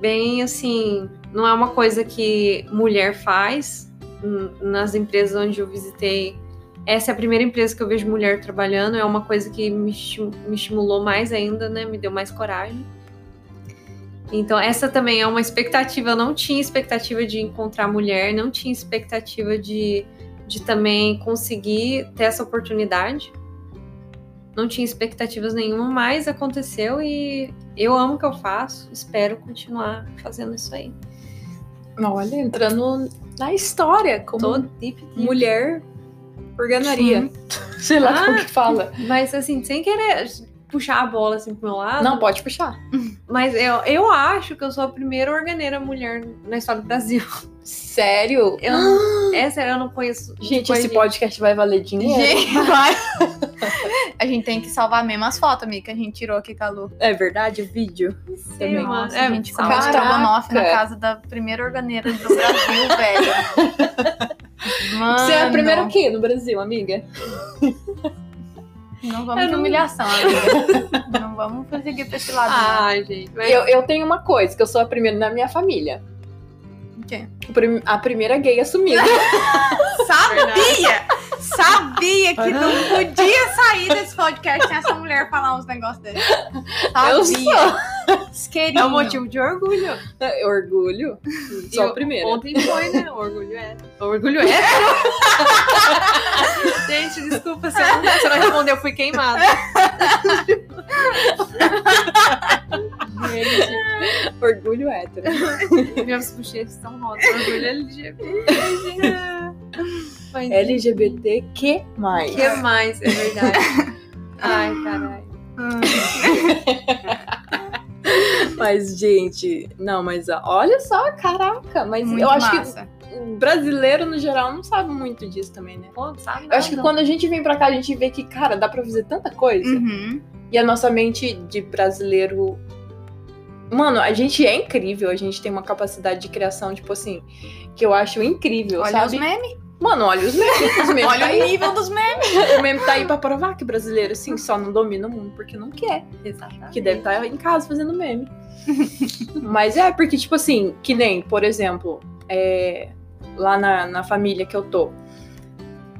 bem assim. Não é uma coisa que mulher faz. Nas empresas onde eu visitei, essa é a primeira empresa que eu vejo mulher trabalhando. É uma coisa que me estimulou mais ainda, né? Me deu mais coragem. Então, essa também é uma expectativa. Eu não tinha expectativa de encontrar mulher, não tinha expectativa de, de também conseguir ter essa oportunidade. Não tinha expectativas nenhuma, mas aconteceu e eu amo o que eu faço. Espero continuar fazendo isso aí. Olha, entrando na história como deep, deep. mulher organaria. Sei lá Ah. como que fala. Mas assim, sem querer puxar a bola assim pro meu lado. Não, pode puxar. Mas eu, eu acho que eu sou a primeira organeira mulher na história do Brasil. Sério? Eu não, é sério, eu não conheço. Gente, esse podcast vai valer dinheiro? Gente, vai. A gente tem que salvar mesmo as fotos, amiga, que a gente tirou aqui com a Lu. É verdade, o vídeo? Sim, também. mano. É, a gente salva. comeu estrogonofe na Caraca. casa da primeira organeira do Brasil, velho. Mano, Você é a primeira o quê no Brasil, amiga? Não Eu vamos de não- humilhação, amiga. não vamos prosseguir pra esse lado. não. Ai, gente. Mas... Eu, eu tenho uma coisa, que eu sou a primeira na minha família. quê? O prim- A primeira gay assumida. Sabia! Sabia que não podia sair desse podcast sem essa mulher falar uns negócios dele. Eu Sabia. Isqueirinho. É um motivo de orgulho. Orgulho. Só a primeira. Ontem foi, né? Orgulho é. Orgulho é. Gente, desculpa se eu não, se eu não responder, eu fui queimada. Gente, Orgulho hétero. minhas bochechas estão rotas. Orgulho LGBT. Mas, LGBT que O mais? que mais? É verdade. Ai, caralho. Mas, gente, não, mas olha só, caraca. Mas Muito eu acho massa. que brasileiro, no geral, não sabe muito disso também, né? Pô, sabe? Eu acho que quando a gente vem pra cá, a gente vê que, cara, dá pra fazer tanta coisa. Uhum. E a nossa mente de brasileiro. Mano, a gente é incrível, a gente tem uma capacidade de criação, tipo assim, que eu acho incrível, Olha sabe? os memes. Mano, olha os memes, os memes tá Olha o aí. nível dos memes. O meme tá aí pra provar que brasileiro, assim, só não domina o mundo porque não quer. Exatamente. Que deve estar em casa fazendo meme. Mas é, porque, tipo assim, que nem, por exemplo, é, lá na, na família que eu tô.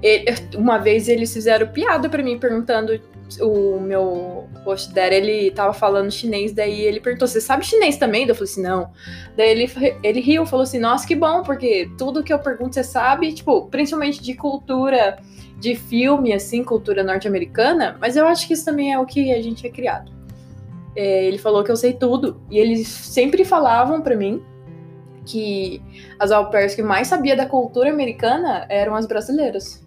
ele- uma vez eles fizeram piada pra mim, perguntando. O meu host dad, ele tava falando chinês, daí ele perguntou: Você sabe chinês também? Eu falei assim: Não. Daí ele, ele riu, falou assim: Nossa, que bom, porque tudo que eu pergunto você sabe, tipo, principalmente de cultura, de filme, assim, cultura norte-americana, mas eu acho que isso também é o que a gente é criado. É, ele falou que eu sei tudo. E eles sempre falavam pra mim que as au pairs que mais sabia da cultura americana eram as brasileiras.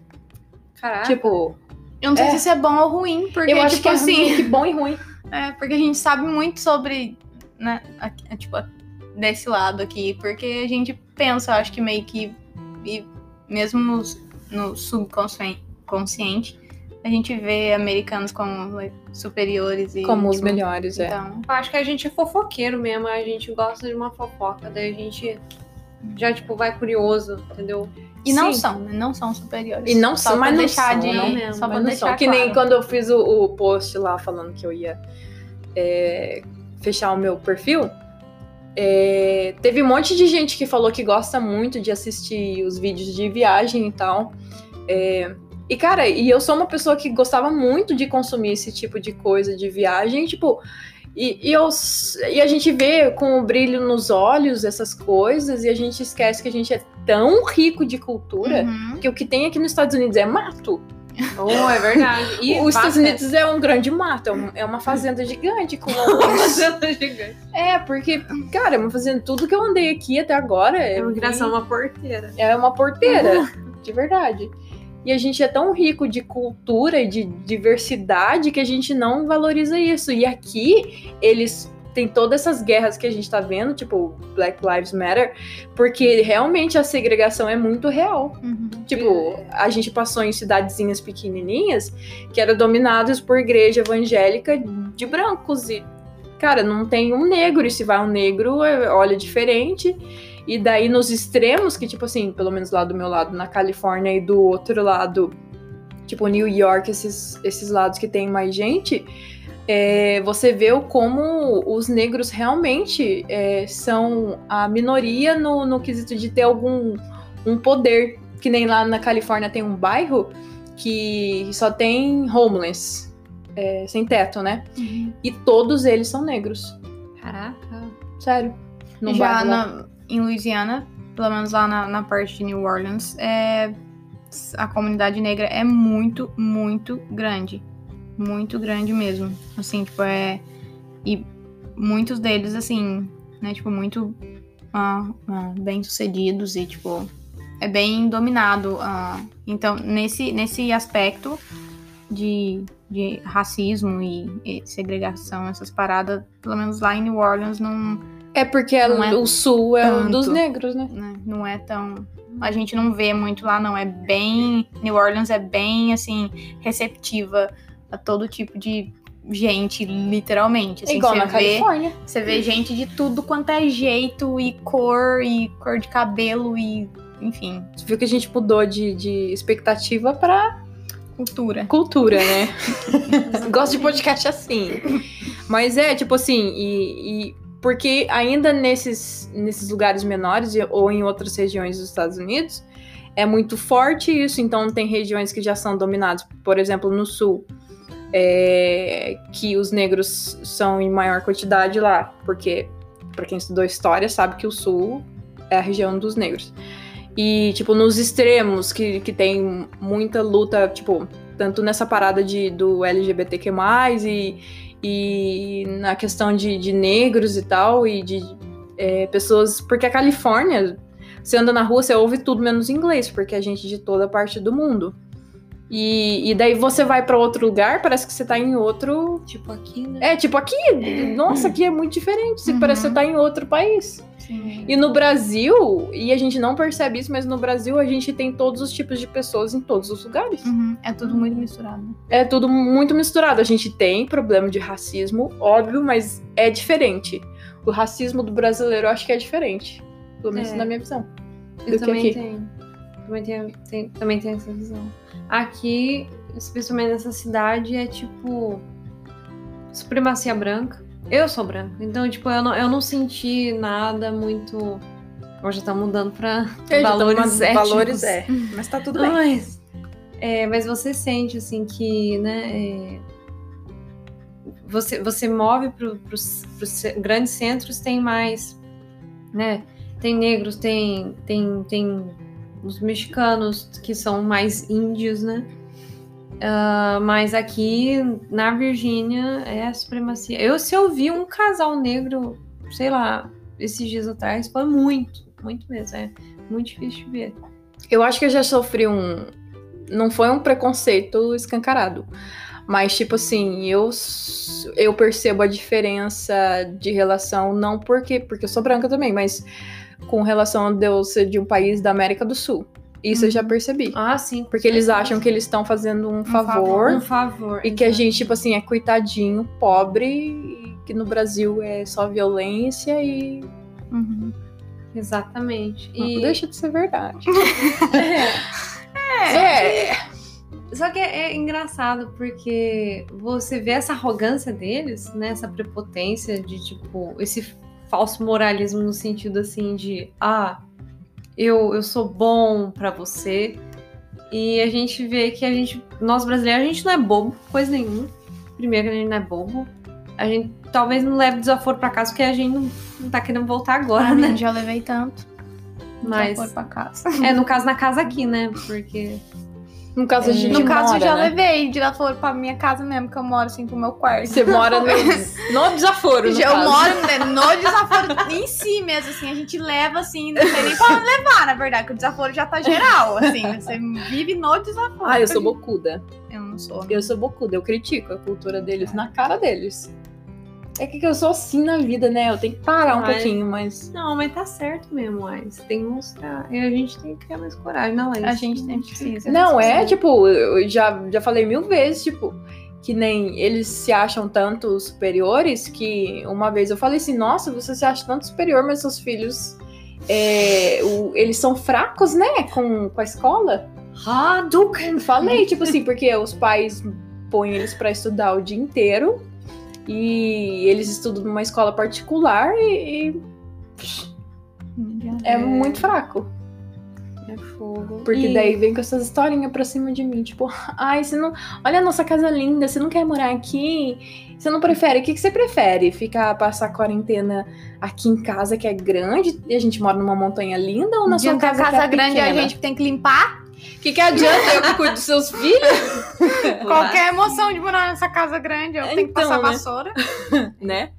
Caraca. Tipo, Eu não sei É. se isso é bom ou ruim, porque, eu acho tipo que é assim. que bom e ruim. É, porque a gente sabe muito sobre, né, aqui- é, tipo, desse lado aqui, porque a gente pensa, eu acho que meio que, e mesmo no, no subconsciente, consciente, a gente vê americanos como superiores e... Como os tipo, melhores, é. Então, Eu acho que a gente é fofoqueiro mesmo, a gente gosta de uma fofoca, daí a gente já, tipo, vai curioso, entendeu? e não Sim. são, né? Não são superiores. E não só são, mas não deixar são, de, não mesmo, Só pra não deixar são. Que nem quando eu fiz o, o post lá falando que eu ia é, fechar o meu perfil. é, teve um monte de gente que falou que gosta muito de assistir os vídeos de viagem e tal. É, e, cara, e eu sou uma pessoa que gostava muito de consumir esse tipo de coisa de viagem, tipo. E, e, eu, e a gente vê com o brilho nos olhos essas coisas e a gente esquece que a gente é tão rico de cultura Uhum. que o que tem aqui nos Estados Unidos é mato. Oh, é verdade. E Os Estados. Unidos é um grande mato, é é uma fazenda gigante com Fazenda gigante. É, porque, cara, é uma fazenda, tudo que eu andei aqui até agora é, É uma uma porteira. é uma porteira, de verdade. E a gente é tão rico de cultura e de diversidade que a gente não valoriza isso. E aqui eles têm todas essas guerras que a gente tá vendo, tipo Black Lives Matter, porque realmente a segregação é muito real. Uhum. Tipo, a gente passou em cidadezinhas pequenininhas que eram dominadas por igreja evangélica de brancos e cara, não tem um negro, e se vai um negro, é- olha diferente. E daí nos extremos, que tipo assim, pelo menos lá do meu lado, na Califórnia e do outro lado, tipo New York, esses, esses lados que tem mais gente, é, você vê como os negros realmente é, são a minoria no, no quesito de ter algum um poder. Que nem lá na Califórnia tem um bairro que só tem homeless, é, sem teto, né? Uhum. E todos eles são negros. Caraca. Sério. Num Já bairro lá. Em Louisiana, pelo menos lá na, na parte de New Orleans, é, a comunidade negra é muito, muito grande. Muito grande mesmo. Assim, tipo, é. E muitos deles, assim, né, tipo, muito ah, ah, bem sucedidos e, tipo, é bem dominado. ah. então, nesse, nesse aspecto de, de racismo e, e segregação, essas paradas, pelo menos lá em New Orleans, não É porque Não é o sul é um dos tanto. negros, né? né, não é tão. A gente não vê muito lá, não. É bem. New Orleans é bem, assim, receptiva a todo tipo de gente, literalmente. Assim, é igual na vê, Califórnia. Você vê gente de tudo quanto é jeito, e cor, e cor de cabelo, e. Enfim, Você viu que a gente mudou de, de expectativa pra cultura. cultura, né? Gosto de podcast assim. Mas é, tipo assim, e, e porque ainda nesses, nesses lugares menores ou em outras regiões dos Estados Unidos é muito forte isso. Então tem regiões que já são dominadas, por exemplo, no sul, é, que os negros são em maior quantidade lá, porque para quem estudou história sabe que o sul é a região dos negros. E, tipo, nos extremos, que, que tem muita luta, tipo, tanto nessa parada de, do LGBTQ+, e, e na questão de, de negros e tal, e de é, pessoas... Porque a Califórnia, você anda na rua, você ouve tudo menos inglês, porque a gente é de toda parte do mundo. E, e daí você vai pra outro lugar, parece que você tá em outro... Tipo aqui, né? É, tipo aqui, nossa, aqui é muito diferente, Uhum. parece que você tá em outro país. Sim. E no Brasil, e a gente não percebe isso, mas no Brasil a gente tem todos os tipos de pessoas em todos os lugares. Uhum, É tudo muito misturado. É tudo muito misturado. A gente tem problema de racismo, óbvio, mas é diferente. O racismo do brasileiro eu acho que é diferente. Pelo menos É. na minha visão. Eu do que também aqui. tenho. Também tenho, tem- também tenho essa visão. Aqui, especialmente nessa cidade, é tipo supremacia branca. Eu sou branca, então, tipo, eu não, eu não senti nada muito. Hoje tá mudando pra valores étnicos. valores é. Mas tá tudo bem. Mas, é, mas você sente, assim, que, né, é, você, você move para os grandes centros, tem mais, né, tem negros, tem, tem, tem os mexicanos, que são mais índios, né, Ah, mas aqui na Virgínia é a supremacia. Eu, se eu vi um casal negro, sei lá, esses dias atrás, foi muito, muito mesmo, é muito difícil de ver. Eu acho que eu já sofri um. Não foi um preconceito escancarado. Mas, tipo assim, eu, eu percebo a diferença de relação, não porque. Porque eu sou branca também, mas com relação de eu ser de um país da América do Sul. Isso eu já percebi. Ah, sim. Porque eles acham que eles estão fazendo um favor. favor. Um favor. E que a gente, tipo assim, é coitadinho, pobre, e que no Brasil é só violência e. Uhum. Exatamente. Não E... deixa de ser verdade. É. é. Só que é, é engraçado porque você vê essa arrogância deles, né? Essa prepotência de, tipo, esse falso moralismo no sentido assim de ah, eu, eu sou bom pra você. E a gente vê que a gente, nós brasileiros, a gente não é bobo, coisa nenhuma. Primeiro que a gente não é bobo. A gente talvez não leve desaforo pra casa porque a gente não, não tá querendo voltar agora, Pra né? já levei tanto. Mas foi pra casa. é no caso na casa aqui, né? Porque No caso, a gente No caso, mora, já né? levei lá fora pra minha casa mesmo, que eu moro assim pro meu quarto. Você mora no, no desaforo, no eu caso. moro né, no desaforo em si mesmo, assim, a gente leva assim, não tem nem pra levar, na verdade, que o desaforo já tá geral, assim, você vive no desaforo. Ah, eu sou bocuda. Eu não sou. Eu sou bocuda. Eu critico a cultura deles na cara deles. É que eu sou assim na vida, né? Eu tenho que parar um Ai. pouquinho, mas... Não, mas tá certo mesmo, mas tem que mostrar. E a gente tem que criar mais coragem, não é? A gente tem precisa. Não, é, precisa. tipo, eu já, já falei mil vezes, tipo, que nem eles se acham tanto superiores que uma vez eu falei assim, nossa, você se acha tanto superior, mas seus filhos, é, o- eles são fracos, né, com, com a escola? Hadouken! Falei, tipo assim, porque os pais põem eles pra estudar o dia inteiro e eles estudam numa escola particular e, e é, É. muito fraco. É fogo. Porque E- daí vem com essas historinhas pra cima de mim, tipo, ai, você não. Olha a nossa casa linda, você não quer morar aqui? Você não prefere? O que, que você prefere? Ficar, passar a quarentena aqui em casa que é grande e a gente mora numa montanha linda ou na sua Adianta casa, a que é casa grande a pequena? gente tem que limpar. O que, que adianta eu que cuido dos seus filhos? Qualquer emoção de morar nessa casa grande, eu tenho que Então, passar né? vassoura. né?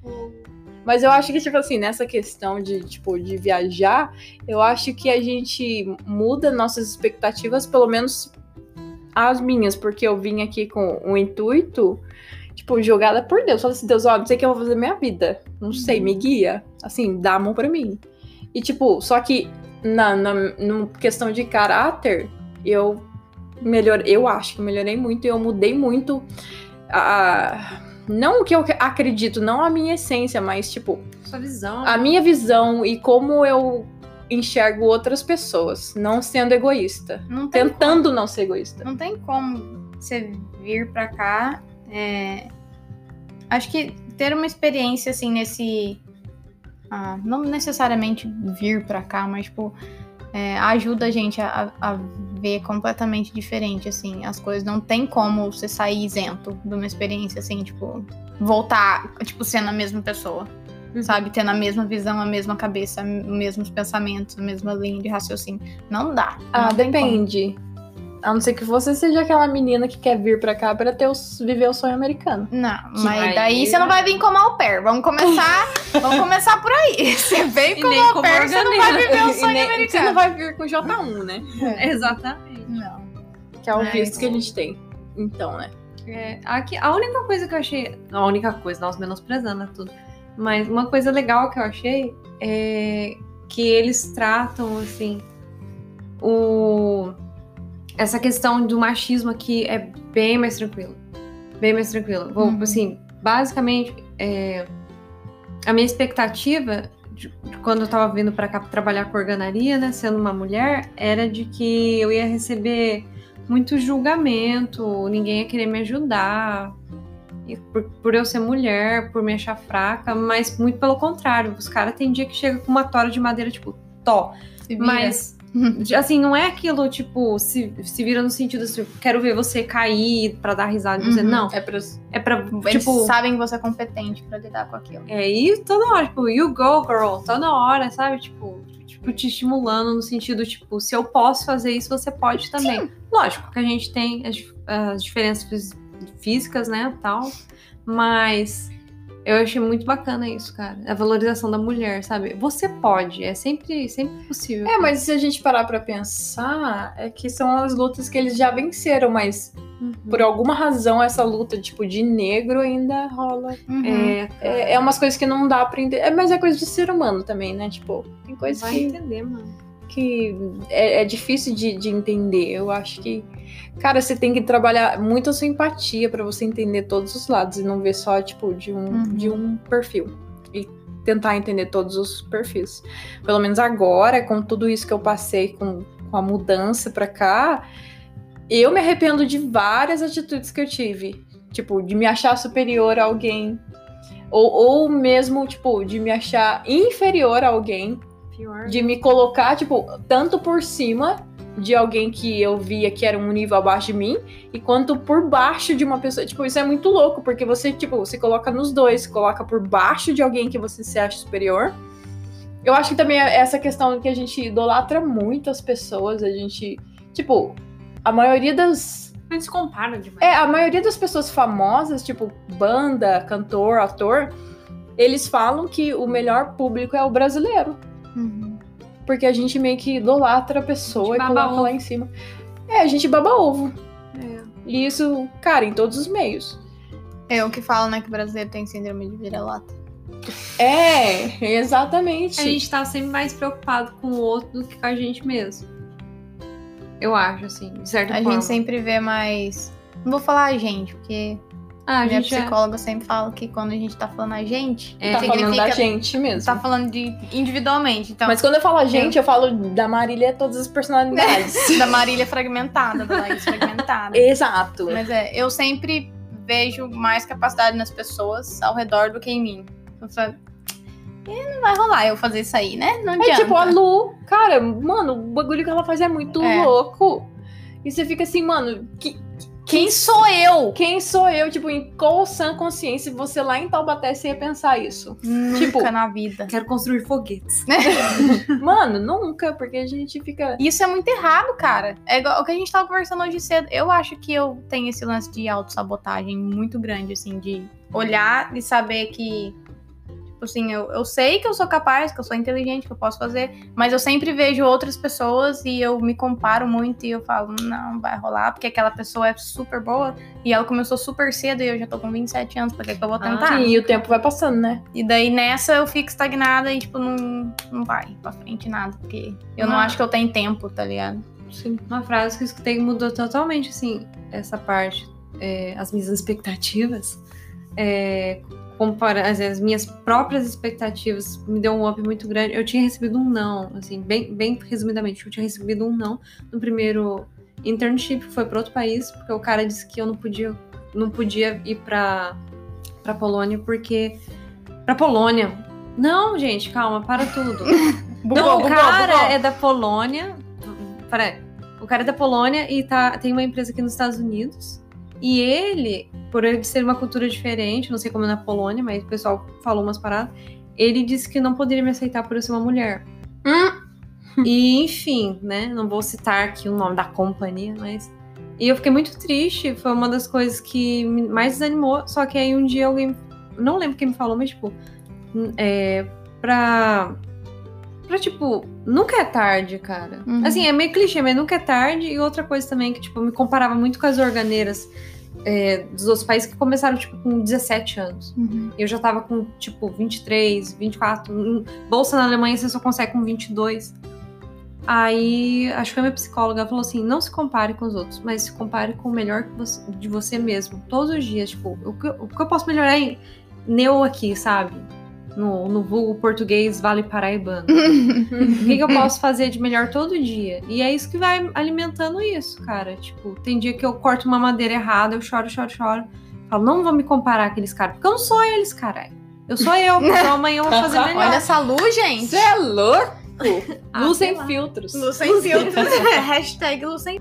Mas eu acho que, tipo assim, nessa questão de, tipo, de viajar, eu acho que a gente muda nossas expectativas, pelo menos as minhas, porque eu vim aqui com um intuito, tipo, jogada por Deus. Falei assim, Deus, ó, não sei o que eu vou fazer na minha vida. Não sei, me guia. Assim, dá a mão pra mim. E, tipo, só que na, na, na questão de caráter, eu melhorei, eu acho que eu melhorei muito e eu mudei muito a não o que eu acredito, não a minha essência, mas tipo, Sua visão. a minha visão e como eu enxergo outras pessoas, não sendo egoísta, Não tentando não ser egoísta. não tem como você vir pra cá. é, Acho que ter uma experiência assim nesse a não necessariamente vir pra cá, mas tipo é, ajuda a gente a, a, ver completamente diferente, assim, as coisas. Não tem como você sair isento de uma experiência, assim, tipo, voltar, tipo, sendo a mesma pessoa, uhum. sabe? Tendo a mesma visão, a mesma cabeça, os mesmos pensamentos, a mesma linha de raciocínio. Não dá. Ah, não depende. A não ser que você seja aquela menina que quer vir pra cá pra ter o, viver o sonho americano. Não, que mas daí você não vai vir como au pair. Vamos começar, vamos começar por aí. Você vem como au pair, você não vai viver o sonho nem, americano. Você não vai vir com J1, né? É. Exatamente. Não. Que é o mas, visto que a gente tem. Então, né? É, aqui, a única coisa que eu achei... A única coisa, nós menosprezando tudo. Mas uma coisa legal que eu achei é que eles tratam, assim... O essa questão do machismo aqui é bem mais tranquilo. Bem mais tranquilo. Vou, uhum. assim, basicamente, é, a minha expectativa de, de quando eu tava vindo para cá trabalhar com organaria, né, sendo uma mulher, era de que eu ia receber muito julgamento, ninguém ia querer me ajudar. Por, por, eu ser mulher, por me achar fraca, mas muito pelo contrário, os caras tem dia que chega com uma tora de madeira, tipo, tó. Mas Assim, não é aquilo, tipo, se, se vira no sentido assim, quero ver você cair pra dar risada e dizer, uhum. não. É pra, é pra Eles tipo, sabem que você é competente pra lidar com aquilo. É, e toda hora, tipo, you go, girl, toda hora, sabe? Tipo, tipo, te estimulando no sentido, tipo, se eu posso fazer isso, você pode também. Sim. Lógico que a gente tem as, as diferenças físicas, né, tal, mas eu achei muito bacana isso, cara. A valorização da mulher, sabe? Você pode, é sempre, sempre possível. É, mas se a gente parar pra pensar, é que são as lutas que eles já venceram, mas uhum. por alguma razão essa luta, tipo, de negro ainda rola. Uhum. É, é, é, umas coisas que não dá pra entender. É, mas é coisa de ser humano também, né? Tipo, tem coisas Vai que. entender, mano que é, é difícil de, de, entender. Eu acho que, cara, você tem que trabalhar muito a sua empatia para você entender todos os lados e não ver só, tipo, de um, uhum. de um perfil. E tentar entender todos os perfis. Pelo menos agora, com tudo isso que eu passei, com, com a mudança pra cá, eu me arrependo de várias atitudes que eu tive. Tipo, de me achar superior a alguém. Ou, ou mesmo, tipo, de me achar inferior a alguém Pior. De me colocar, tipo, tanto por cima de alguém que eu via que era um nível abaixo de mim, e quanto por baixo de uma pessoa. Tipo, isso é muito louco, porque você, tipo, você coloca nos dois, coloca por baixo de alguém que você se acha superior. Eu acho que também é essa questão que a gente idolatra muito as pessoas, a gente, tipo, a maioria das. A gente se compara demais. É, a maioria das pessoas famosas, tipo, banda, cantor, ator, eles falam que o melhor público é o brasileiro. Uhum. Porque a gente meio que idolatra a pessoa a e coloca ovo. lá em cima. É, a gente baba ovo. É. E isso, cara, em todos os meios. É o que fala, né, que o brasileiro tem síndrome de vira-lata. É, exatamente. A gente tá sempre mais preocupado com o outro do que com a gente mesmo. Eu acho, assim, de certa a forma. A gente sempre vê mais. Não vou falar a gente, porque ah, a Minha gente é psicóloga é... sempre fala que quando a gente tá falando a gente, é, tá falando da gente mesmo. Tá falando de individualmente. Então, Mas quando eu falo a gente, eu, eu falo da Marília todas as personalidades. da Marília fragmentada, da Laís fragmentada. Exato. Mas é, eu sempre vejo mais capacidade nas pessoas ao redor do que em mim. Eu falo, não vai rolar eu fazer isso aí, né? Não adianta. É tipo a Lu, cara, mano, o bagulho que ela faz é muito é. louco. E você fica assim, mano, que, quem sou eu? Quem sou eu? Tipo, em qual sã consciência você lá em Taubaté você ia pensar isso? Nunca tipo, na vida. Quero construir foguetes. Mano, nunca, porque a gente fica. Isso é muito errado, cara. É igual o que a gente tava conversando hoje cedo. Eu acho que eu tenho esse lance de autossabotagem muito grande, assim, de olhar e saber que Tipo assim, eu, eu sei que eu sou capaz, que eu sou inteligente, que eu posso fazer, mas eu sempre vejo outras pessoas e eu me comparo muito e eu falo, não, vai rolar, porque aquela pessoa é super boa e ela começou super cedo e eu já tô com 27 anos, por que, que eu vou ah, tentar? Ah, sim, e o tempo vai passando, né? E daí nessa eu fico estagnada e, tipo, não, não vai pra frente nada, porque eu ah. não acho que eu tenho tempo, tá ligado? Sim. Uma frase que eu escutei mudou totalmente, assim, essa parte, é, as minhas expectativas. É, comparar as minhas próprias expectativas me deu um up muito grande. Eu tinha recebido um não, assim, bem, bem resumidamente, eu tinha recebido um não no primeiro internship, que foi para outro país, porque o cara disse que eu não podia, não podia ir para para Polônia porque para Polônia Não, gente, calma, para tudo. Bugou, não, o bugou, cara bugou. é da Polônia. Peraí. O cara é da Polônia e tá, tem uma empresa aqui nos Estados Unidos. E ele, por ele ser uma cultura diferente, não sei como é na Polônia, mas o pessoal falou umas paradas. Ele disse que não poderia me aceitar por eu ser uma mulher. Hum. E, enfim, né? Não vou citar aqui o nome da companhia, mas. E eu fiquei muito triste. Foi uma das coisas que mais desanimou. Só que aí um dia alguém. Não lembro quem me falou, mas, tipo. É. Pra. Pra, tipo. Nunca é tarde, cara. Uhum. Assim, é meio clichê, mas nunca é tarde. E outra coisa também que, tipo, me comparava muito com as organeiras é, dos outros países que começaram, tipo, com 17 anos. Uhum. Eu já tava com, tipo, 23, 24. Hum, Bolsa na Alemanha você só consegue com 22. Aí, acho que foi minha psicóloga, falou assim, não se compare com os outros, mas se compare com o melhor você- de você mesmo. Todos os dias, tipo, o que, o que eu posso melhorar em neu aqui, sabe? No, no vulgo português vale paraibano. O que, que eu posso fazer de melhor todo dia? E é isso que vai alimentando isso, cara. Tipo, tem dia que eu corto uma madeira errada, eu choro, choro, choro. Falo, não vou me comparar àqueles caras, porque eu não sou eles, caralho. Eu sou eu, então amanhã eu vou fazer melhor. Olha essa luz, gente. Você é louco? Ah, Luz sem lá. filtros. Luz sem filtros. Hashtag luz sem